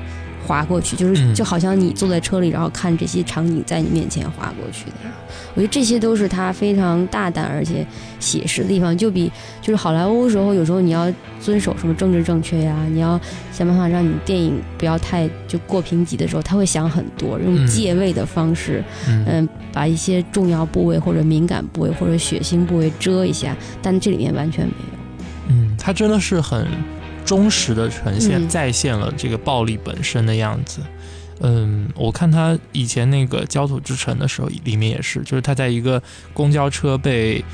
划过去，就是就好像你坐在车里，然后看这些场景在你面前划过去的。我觉得这些都是他非常大胆而且写实的地方，就比就是好莱坞时候有时候你要遵守什么政治正确呀，你要想办法让你电影不要太就过评级的时候，他会想很多，用借位的方式，嗯，把一些重要部位或者敏感部位或者血腥部位遮一下，但这里面完全没有。嗯，他真的是很。忠实的呈现再现了这个暴力本身的样子。嗯，我看他以前那个《焦土之城》的时候，里面也是，就是他在一个公交车被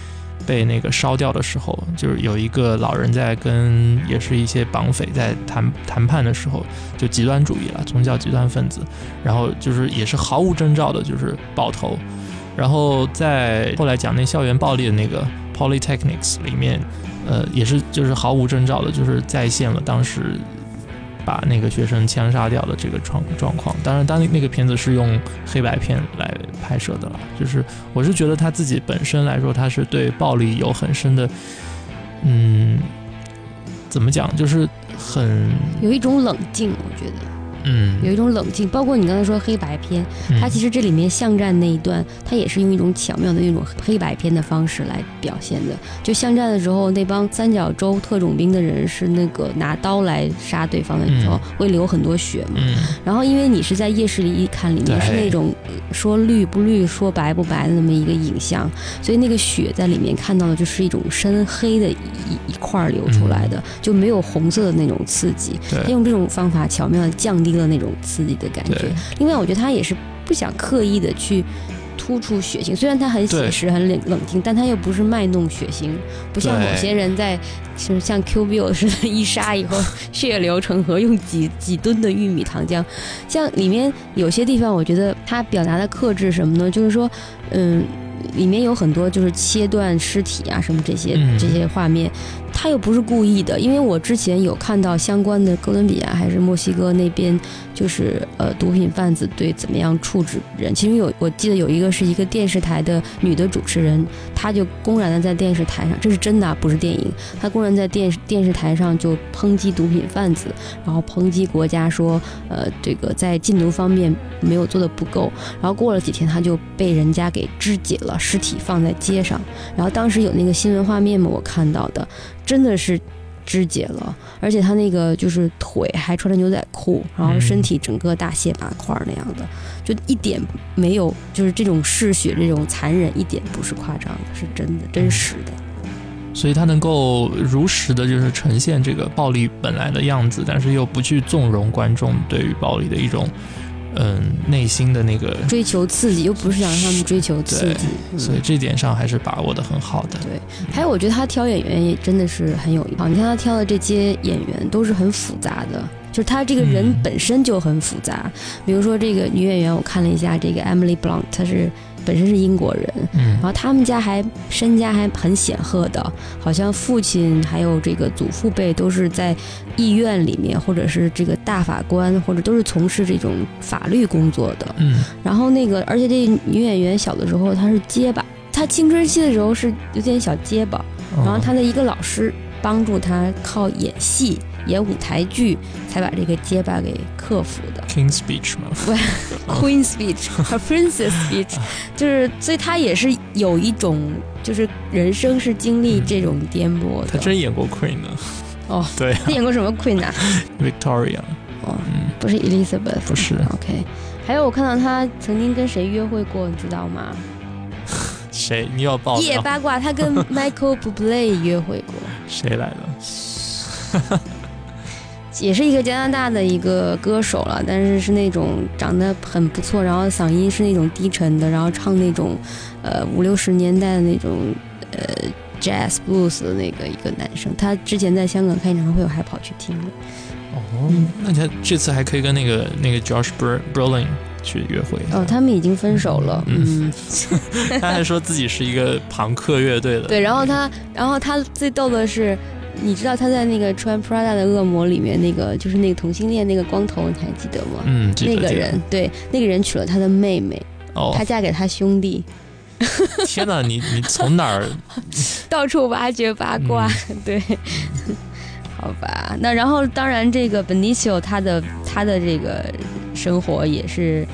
被那个烧掉的时候，就是有一个老人在跟也是一些绑匪在谈谈判的时候，就极端主义了，宗教极端分子，然后就是也是毫无征兆的，就是爆头。然后在后来讲那校园暴力的那个 Polytechnics 里面。呃，也是，就是毫无征兆的，就是再现了当时把那个学生枪杀掉的这个状状况。当然，当那个片子是用黑白片来拍摄的了。就是我是觉得他自己本身来说，他是对暴力有很深的，嗯，怎么讲，就是很有一种冷静，我觉得。嗯，有一种冷静，包括你刚才说黑白片，它其实这里面巷战那一段，它也是用一种巧妙的那种黑白片的方式来表现的。就巷战的时候，那帮三角洲特种兵的人是那个拿刀来杀对方的时候，会流很多血嘛。然后因为你是在夜视里一看，里面是那种说绿不绿、说白不白的那么一个影像，所以那个血在里面看到的就是一种深黑的一一块流出来的，就没有红色的那种刺激。他用这种方法巧妙的降低。低了那种刺激的感觉。另外，我觉得他也是不想刻意的去突出血腥，虽然他很写实、很冷冷静，但他又不是卖弄血腥，不像某些人在就是像 Q Bill 似的，一杀以后血流成河，用几几吨的玉米糖浆。像里面有些地方，我觉得他表达的克制什么呢？就是说，嗯，里面有很多就是切断尸体啊什么这些这些画面。他又不是故意的，因为我之前有看到相关的哥伦比亚还是墨西哥那边，就是呃毒品贩子对怎么样处置人。其中有我记得有一个是一个电视台的女的主持人，她就公然的在电视台上，这是真的不是电影，她公然在电视电视台上就抨击毒品贩子，然后抨击国家说呃这个在禁毒方面没有做的不够。然后过了几天，她就被人家给肢解了，尸体放在街上。然后当时有那个新闻画面嘛，我看到的。真的是肢解了，而且他那个就是腿还穿着牛仔裤，然后身体整个大卸八块那样的，就一点没有，就是这种嗜血这种残忍一点不是夸张的，是真的真实的。所以他能够如实的，就是呈现这个暴力本来的样子，但是又不去纵容观众对于暴力的一种。嗯，内心的那个追求刺激，又不是想让他们追求刺激，所以这点上还是把握的很好的。对，还有我觉得他挑演员也真的是很有一套。你看他挑的这些演员都是很复杂的，就是他这个人本身就很复杂。比如说这个女演员，我看了一下这个 Emily Blunt，她是。本身是英国人，嗯。然后他们家还身家还很显赫的，好像父亲还有这个祖父辈都是在医院里面，或者是这个大法官，或者都是从事这种法律工作的。嗯，然后那个，而且这女演员小的时候她是结巴，她青春期的时候是有点小结巴，然后她的一个老师帮助他靠演戏。演舞台剧才把这个结巴给克服的。King Speech 吗？不，Queen Speech 和 Princess Speech，就是，所以他也是有一种，就是人生是经历这种颠簸的。他真演过 Queen 呢？哦，对，他演过什么 Queen 啊？Victoria。哦，不是 Elizabeth，不是。OK，还有我看到他曾经跟谁约会过，你知道吗？谁？你要报？夜八卦，他跟 Michael Bublé 约会过。谁来的？也是一个加拿大的一个歌手了，但是是那种长得很不错，然后嗓音是那种低沉的，然后唱那种，呃五六十年代的那种呃 jazz blues 的那个一个男生。他之前在香港开演唱会，我还跑去听了。哦，那他这次还可以跟那个那个 Josh Brolin 去约会。哦，他们已经分手了。嗯，他还说自己是一个朋克乐队的。对，然后他，然后他最逗的是。你知道他在那个穿 Prada 的恶魔里面那个就是那个同性恋那个光头，你还记得吗？嗯，那个人对那个人娶了他的妹妹，哦，他嫁给他兄弟。天哪，你你从哪儿 到处挖掘八卦？对，好吧，那然后当然这个 Benicio 他的他的这个生活也是。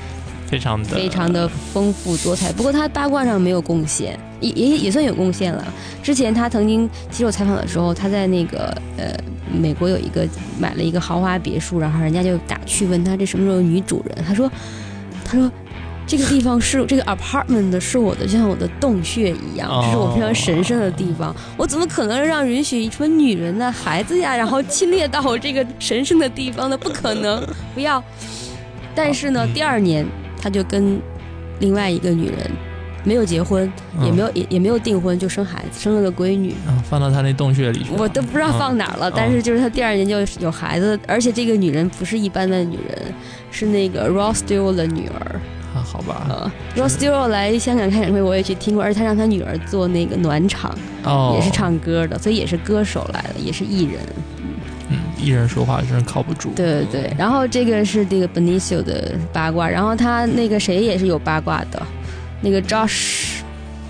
非常的非常的丰富多彩，不过他八卦上没有贡献，也也也算有贡献了。之前他曾经接受采访的时候，他在那个呃美国有一个买了一个豪华别墅，然后人家就打趣问他这什么时候女主人，他说他说这个地方是这个 apartment 是我的，就像我的洞穴一样，这是我非常神圣的地方，我怎么可能让允许什么女人呢、孩子呀，然后侵略到我这个神圣的地方呢？不可能，不要。但是呢，第二年。他就跟另外一个女人没有结婚，也没有也也没有订婚，就生孩子，生了个闺女，放到他那洞穴里去。我都不知道放哪儿了，但是就是他第二年就有孩子，而且这个女人不是一般的女人，是那个 Ross Stewart 的女儿。啊，好吧。Ross Stewart 来香港开演唱会，我也去听过，而且他让他女儿做那个暖场，也是唱歌的，所以也是歌手来的，也是艺人。艺人说话真是靠不住。对对对，然后这个是这个 Benicio 的八卦，然后他那个谁也是有八卦的，那个 Josh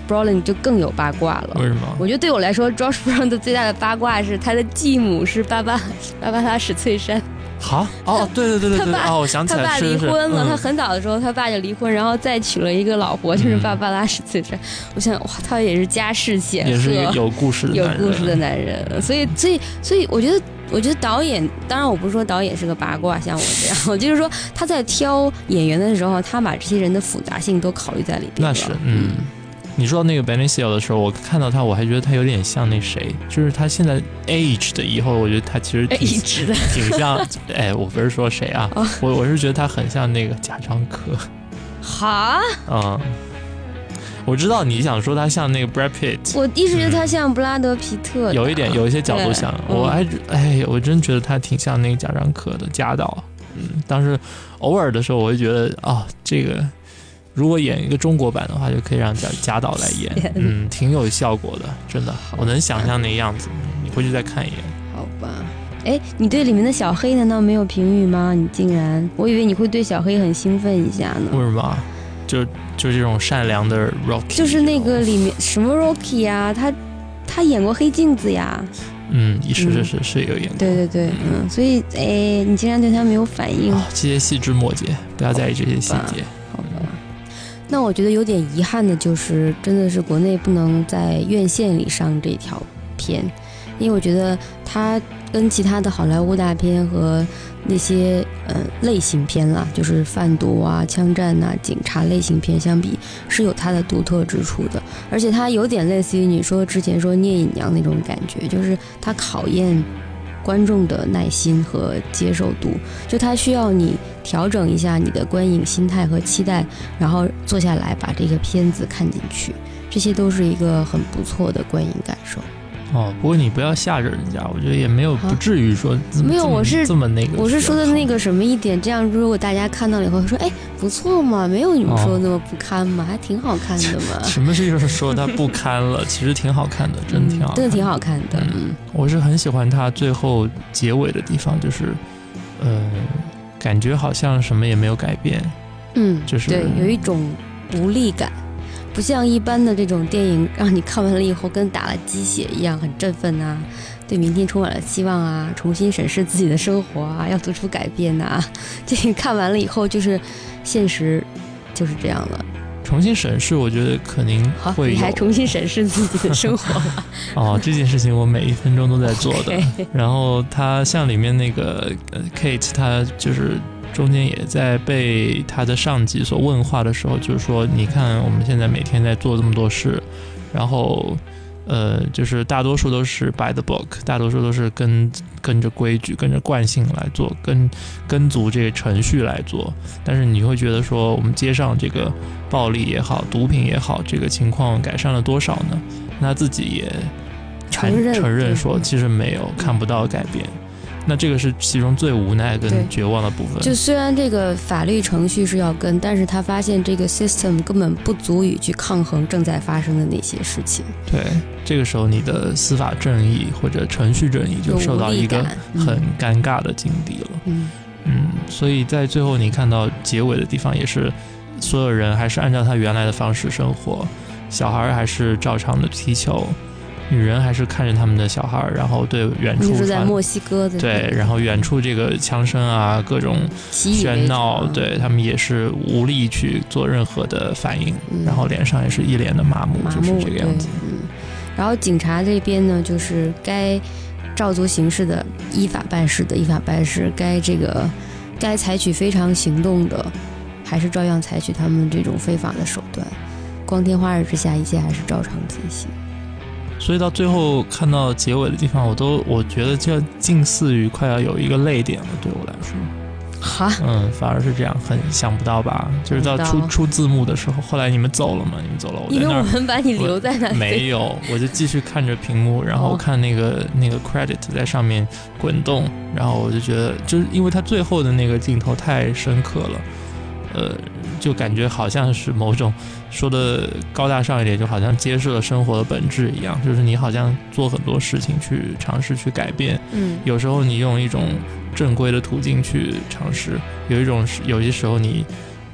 Brolin 就更有八卦了。为什么？我觉得对我来说，Josh Brolin 的最大的八卦是他的继母是芭芭芭芭拉史翠珊。好哦，对对对对对，哦，我想起来他爸离婚了，他很早的时候他爸就离婚，然后再娶了一个老婆，就是芭芭拉史翠珊。我想哇，他也是家世显赫，也是有故事的有故事的男人。所以所以所以，我觉得。我觉得导演，当然我不是说导演是个八卦，像我这样，我就是说他在挑演员的时候，他把这些人的复杂性都考虑在里边。那是，嗯，你说那个 Benicio 的时候，我看到他，我还觉得他有点像那谁，就是他现在 age 的以后，我觉得他其实挺挺像，哎，我不是说谁啊，我我是觉得他很像那个贾樟柯。哈？嗯。我知道你想说他像那个 Brad Pitt，我一直觉得他像布拉德皮特，有一点有一些角度像。我还哎，我真觉得他挺像那个贾樟柯的贾导。嗯，当时偶尔的时候，我会觉得啊，这个如果演一个中国版的话，就可以让贾贾导来演，嗯，挺有效果的，真的，我能想象那样子。你回去再看一眼。好吧，哎，你对里面的小黑难道没有评语吗？你竟然，我以为你会对小黑很兴奋一下呢。为什么？就就这种善良的 Rocky，就是那个里面什么 Rocky 呀？他他演过黑镜子呀。嗯，是是是是有演过。对对对，嗯，所以哎，你竟然对他没有反应？哦这些细枝末节，不要在意这些细节。好吧。那我觉得有点遗憾的就是，真的是国内不能在院线里上这条片，因为我觉得它跟其他的好莱坞大片和。那些呃类型片啦，就是贩毒啊、枪战呐、警察类型片相比，是有它的独特之处的。而且它有点类似于你说之前说聂隐娘那种感觉，就是它考验观众的耐心和接受度，就它需要你调整一下你的观影心态和期待，然后坐下来把这个片子看进去，这些都是一个很不错的观影感受。哦，不过你不要吓着人家，我觉得也没有不至于说没有，我是这么那个，我是说的那个什么一点，这样如果大家看到了以后说，哎，不错嘛，没有你们说的那么不堪嘛，还挺好看的嘛。什么是就是说它不堪了？其实挺好看的，真的挺好看，真的挺好看的。嗯，我是很喜欢它最后结尾的地方，就是，呃，感觉好像什么也没有改变。嗯，就是对，有一种无力感。不像一般的这种电影，让你看完了以后跟打了鸡血一样，很振奋啊，对明天充满了希望啊，重新审视自己的生活啊，要做出改变呐。这看完了以后，就是现实就是这样了。重新审视，我觉得肯定会。你还重新审视自己的生活？哦，这件事情我每一分钟都在做的。然后他像里面那个 Kate，他就是。中间也在被他的上级所问话的时候，就是说，你看我们现在每天在做这么多事，然后，呃，就是大多数都是 by the book，大多数都是跟跟着规矩、跟着惯性来做，跟跟足这个程序来做。但是你会觉得说，我们街上这个暴力也好、毒品也好，这个情况改善了多少呢？他自己也承承认说，其实没有看不到改变。那这个是其中最无奈跟绝望的部分。就虽然这个法律程序是要跟，但是他发现这个 system 根本不足以去抗衡正在发生的那些事情。对，这个时候你的司法正义或者程序正义就受到一个很尴尬的境地了。嗯嗯，所以在最后你看到结尾的地方，也是所有人还是按照他原来的方式生活，小孩还是照常的踢球。女人还是看着他们的小孩，然后对远处在墨西哥的对，然后远处这个枪声啊，各种喧闹，对他们也是无力去做任何的反应，然后脸上也是一脸的麻木，就是这个样子。嗯，然后警察这边呢，就是该照足形式的依法办事的依法办事，该这个该采取非常行动的，还是照样采取他们这种非法的手段。光天化日之下，一切还是照常进行。所以到最后看到结尾的地方，我都我觉得就近似于快要有一个泪点了，对我来说。哈，嗯，反而是这样，很想不到吧？就是到出出字幕的时候，后来你们走了吗？你们走了，我因为我们把你留在那。没有，我就继续看着屏幕，然后看那个那个 credit 在上面滚动，然后我就觉得，就是因为它最后的那个镜头太深刻了，呃。就感觉好像是某种说的高大上一点，就好像揭示了生活的本质一样。就是你好像做很多事情去尝试去改变，嗯，有时候你用一种正规的途径去尝试，有一种有些时候你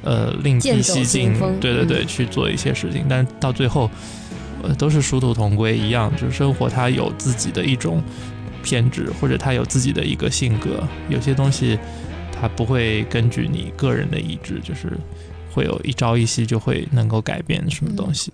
呃另辟蹊径，对对对，去做一些事情，但到最后呃都是殊途同归一样，就是生活它有自己的一种偏执，或者它有自己的一个性格，有些东西它不会根据你个人的意志，就是。会有一朝一夕就会能够改变什么东西。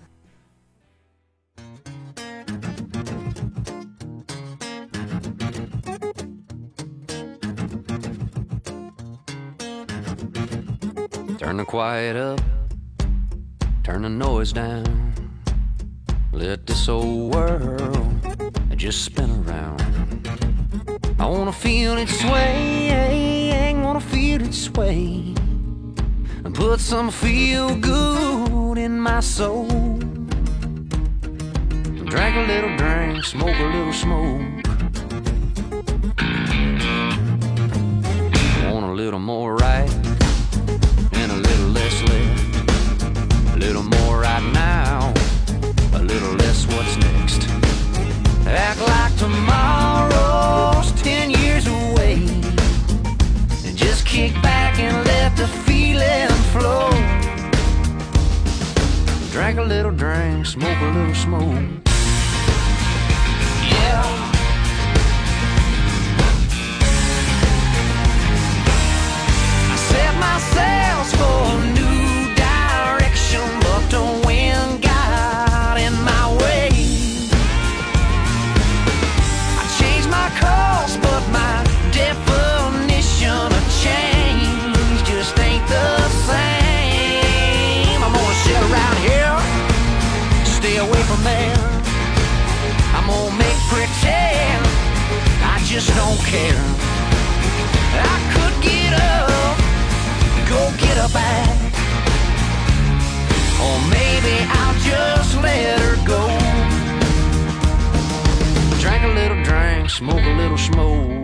Turn the quiet up, turn the noise down. Let this old world just spin around. I wanna feel it sway, wanna feel it sway. Put some feel good in my soul. Drink a little drink, smoke a little smoke. a little drink, smoke a little smoke. Yeah. I set myself for care. I could get up, go get her back. Or maybe I'll just let her go. Drink a little drink, smoke a little smoke.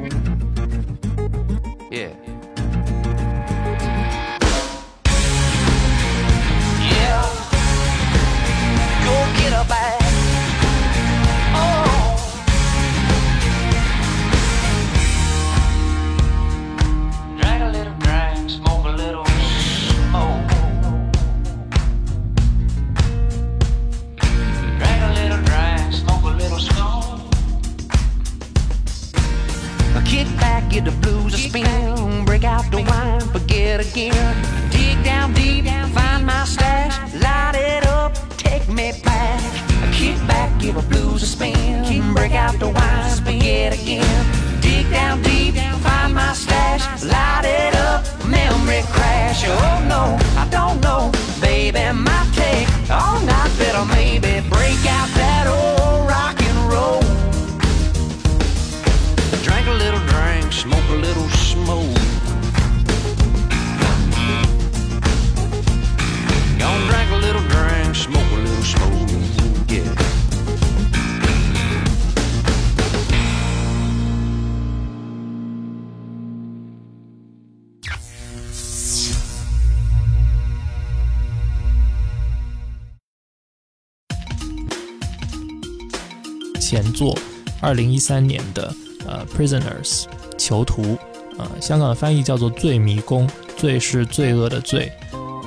零一三年的呃《Prisoners》囚徒，呃，香港的翻译叫做《罪迷宫》，罪是罪恶的罪。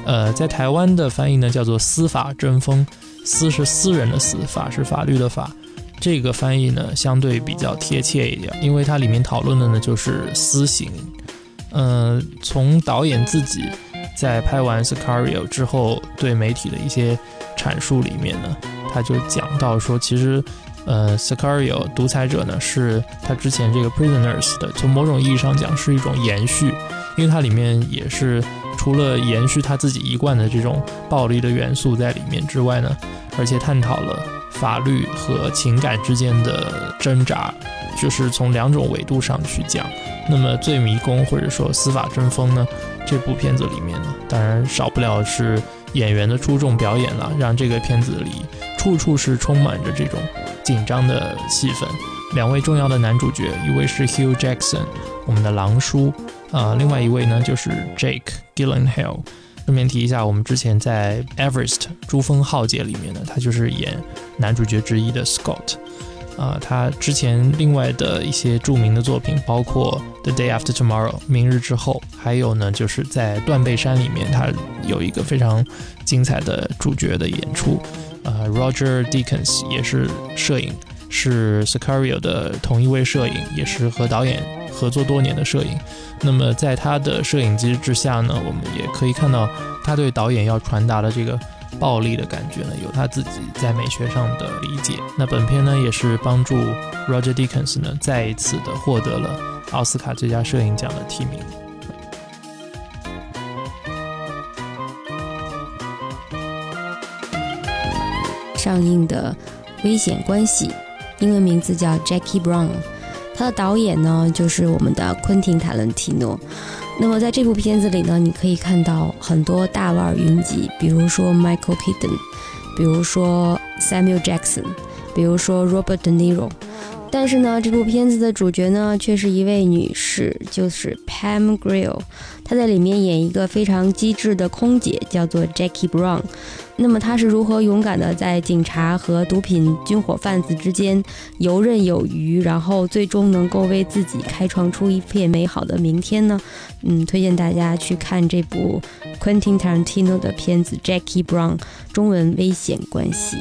呃，在台湾的翻译呢叫做“司法争锋”，司是私人的司，法是法律的法。这个翻译呢相对比较贴切一点，因为它里面讨论的呢就是私刑。呃，从导演自己在拍完《Scario》之后对媒体的一些阐述里面呢，他就讲到说，其实呃，《Scario》独裁者呢是他之前这个《Prisoners》的，从某种意义上讲是一种延续，因为它里面也是。除了延续他自己一贯的这种暴力的元素在里面之外呢，而且探讨了法律和情感之间的挣扎，就是从两种维度上去讲。那么《罪迷宫》或者说《司法争锋》呢，这部片子里面呢，当然少不了是演员的出众表演了，让这个片子里处处是充满着这种紧张的气氛。两位重要的男主角，一位是 Hugh Jackson，我们的狼叔。啊，另外一位呢就是 Jake Gyllenhaal。顺便提一下，我们之前在《Everest》珠峰浩劫里面呢，他就是演男主角之一的 Scott。啊，他之前另外的一些著名的作品包括《The Day After Tomorrow》明日之后，还有呢就是在《断背山》里面，他有一个非常精彩的主角的演出。呃，Roger Deakins 也是摄影，是 Sicario 的同一位摄影，也是和导演。合作多年的摄影，那么在他的摄影机之下呢，我们也可以看到他对导演要传达的这个暴力的感觉呢，有他自己在美学上的理解。那本片呢，也是帮助 Roger Deakins 呢再一次的获得了奥斯卡最佳摄影奖的提名。上映的《危险关系》，英文名字叫 Jackie Brown。他的导演呢，就是我们的昆汀·塔伦提诺。那么在这部片子里呢，你可以看到很多大腕云集，比如说 Michael Keaton，比如说 Samuel Jackson，比如说 Robert De Niro。但是呢，这部片子的主角呢，却是一位女士，就是 Pam Grier。她在里面演一个非常机智的空姐，叫做 Jackie Brown。那么她是如何勇敢的在警察和毒品军火贩子之间游刃有余，然后最终能够为自己开创出一片美好的明天呢？嗯，推荐大家去看这部 Quentin Tarantino 的片子《Jackie Brown》，中文《危险关系》。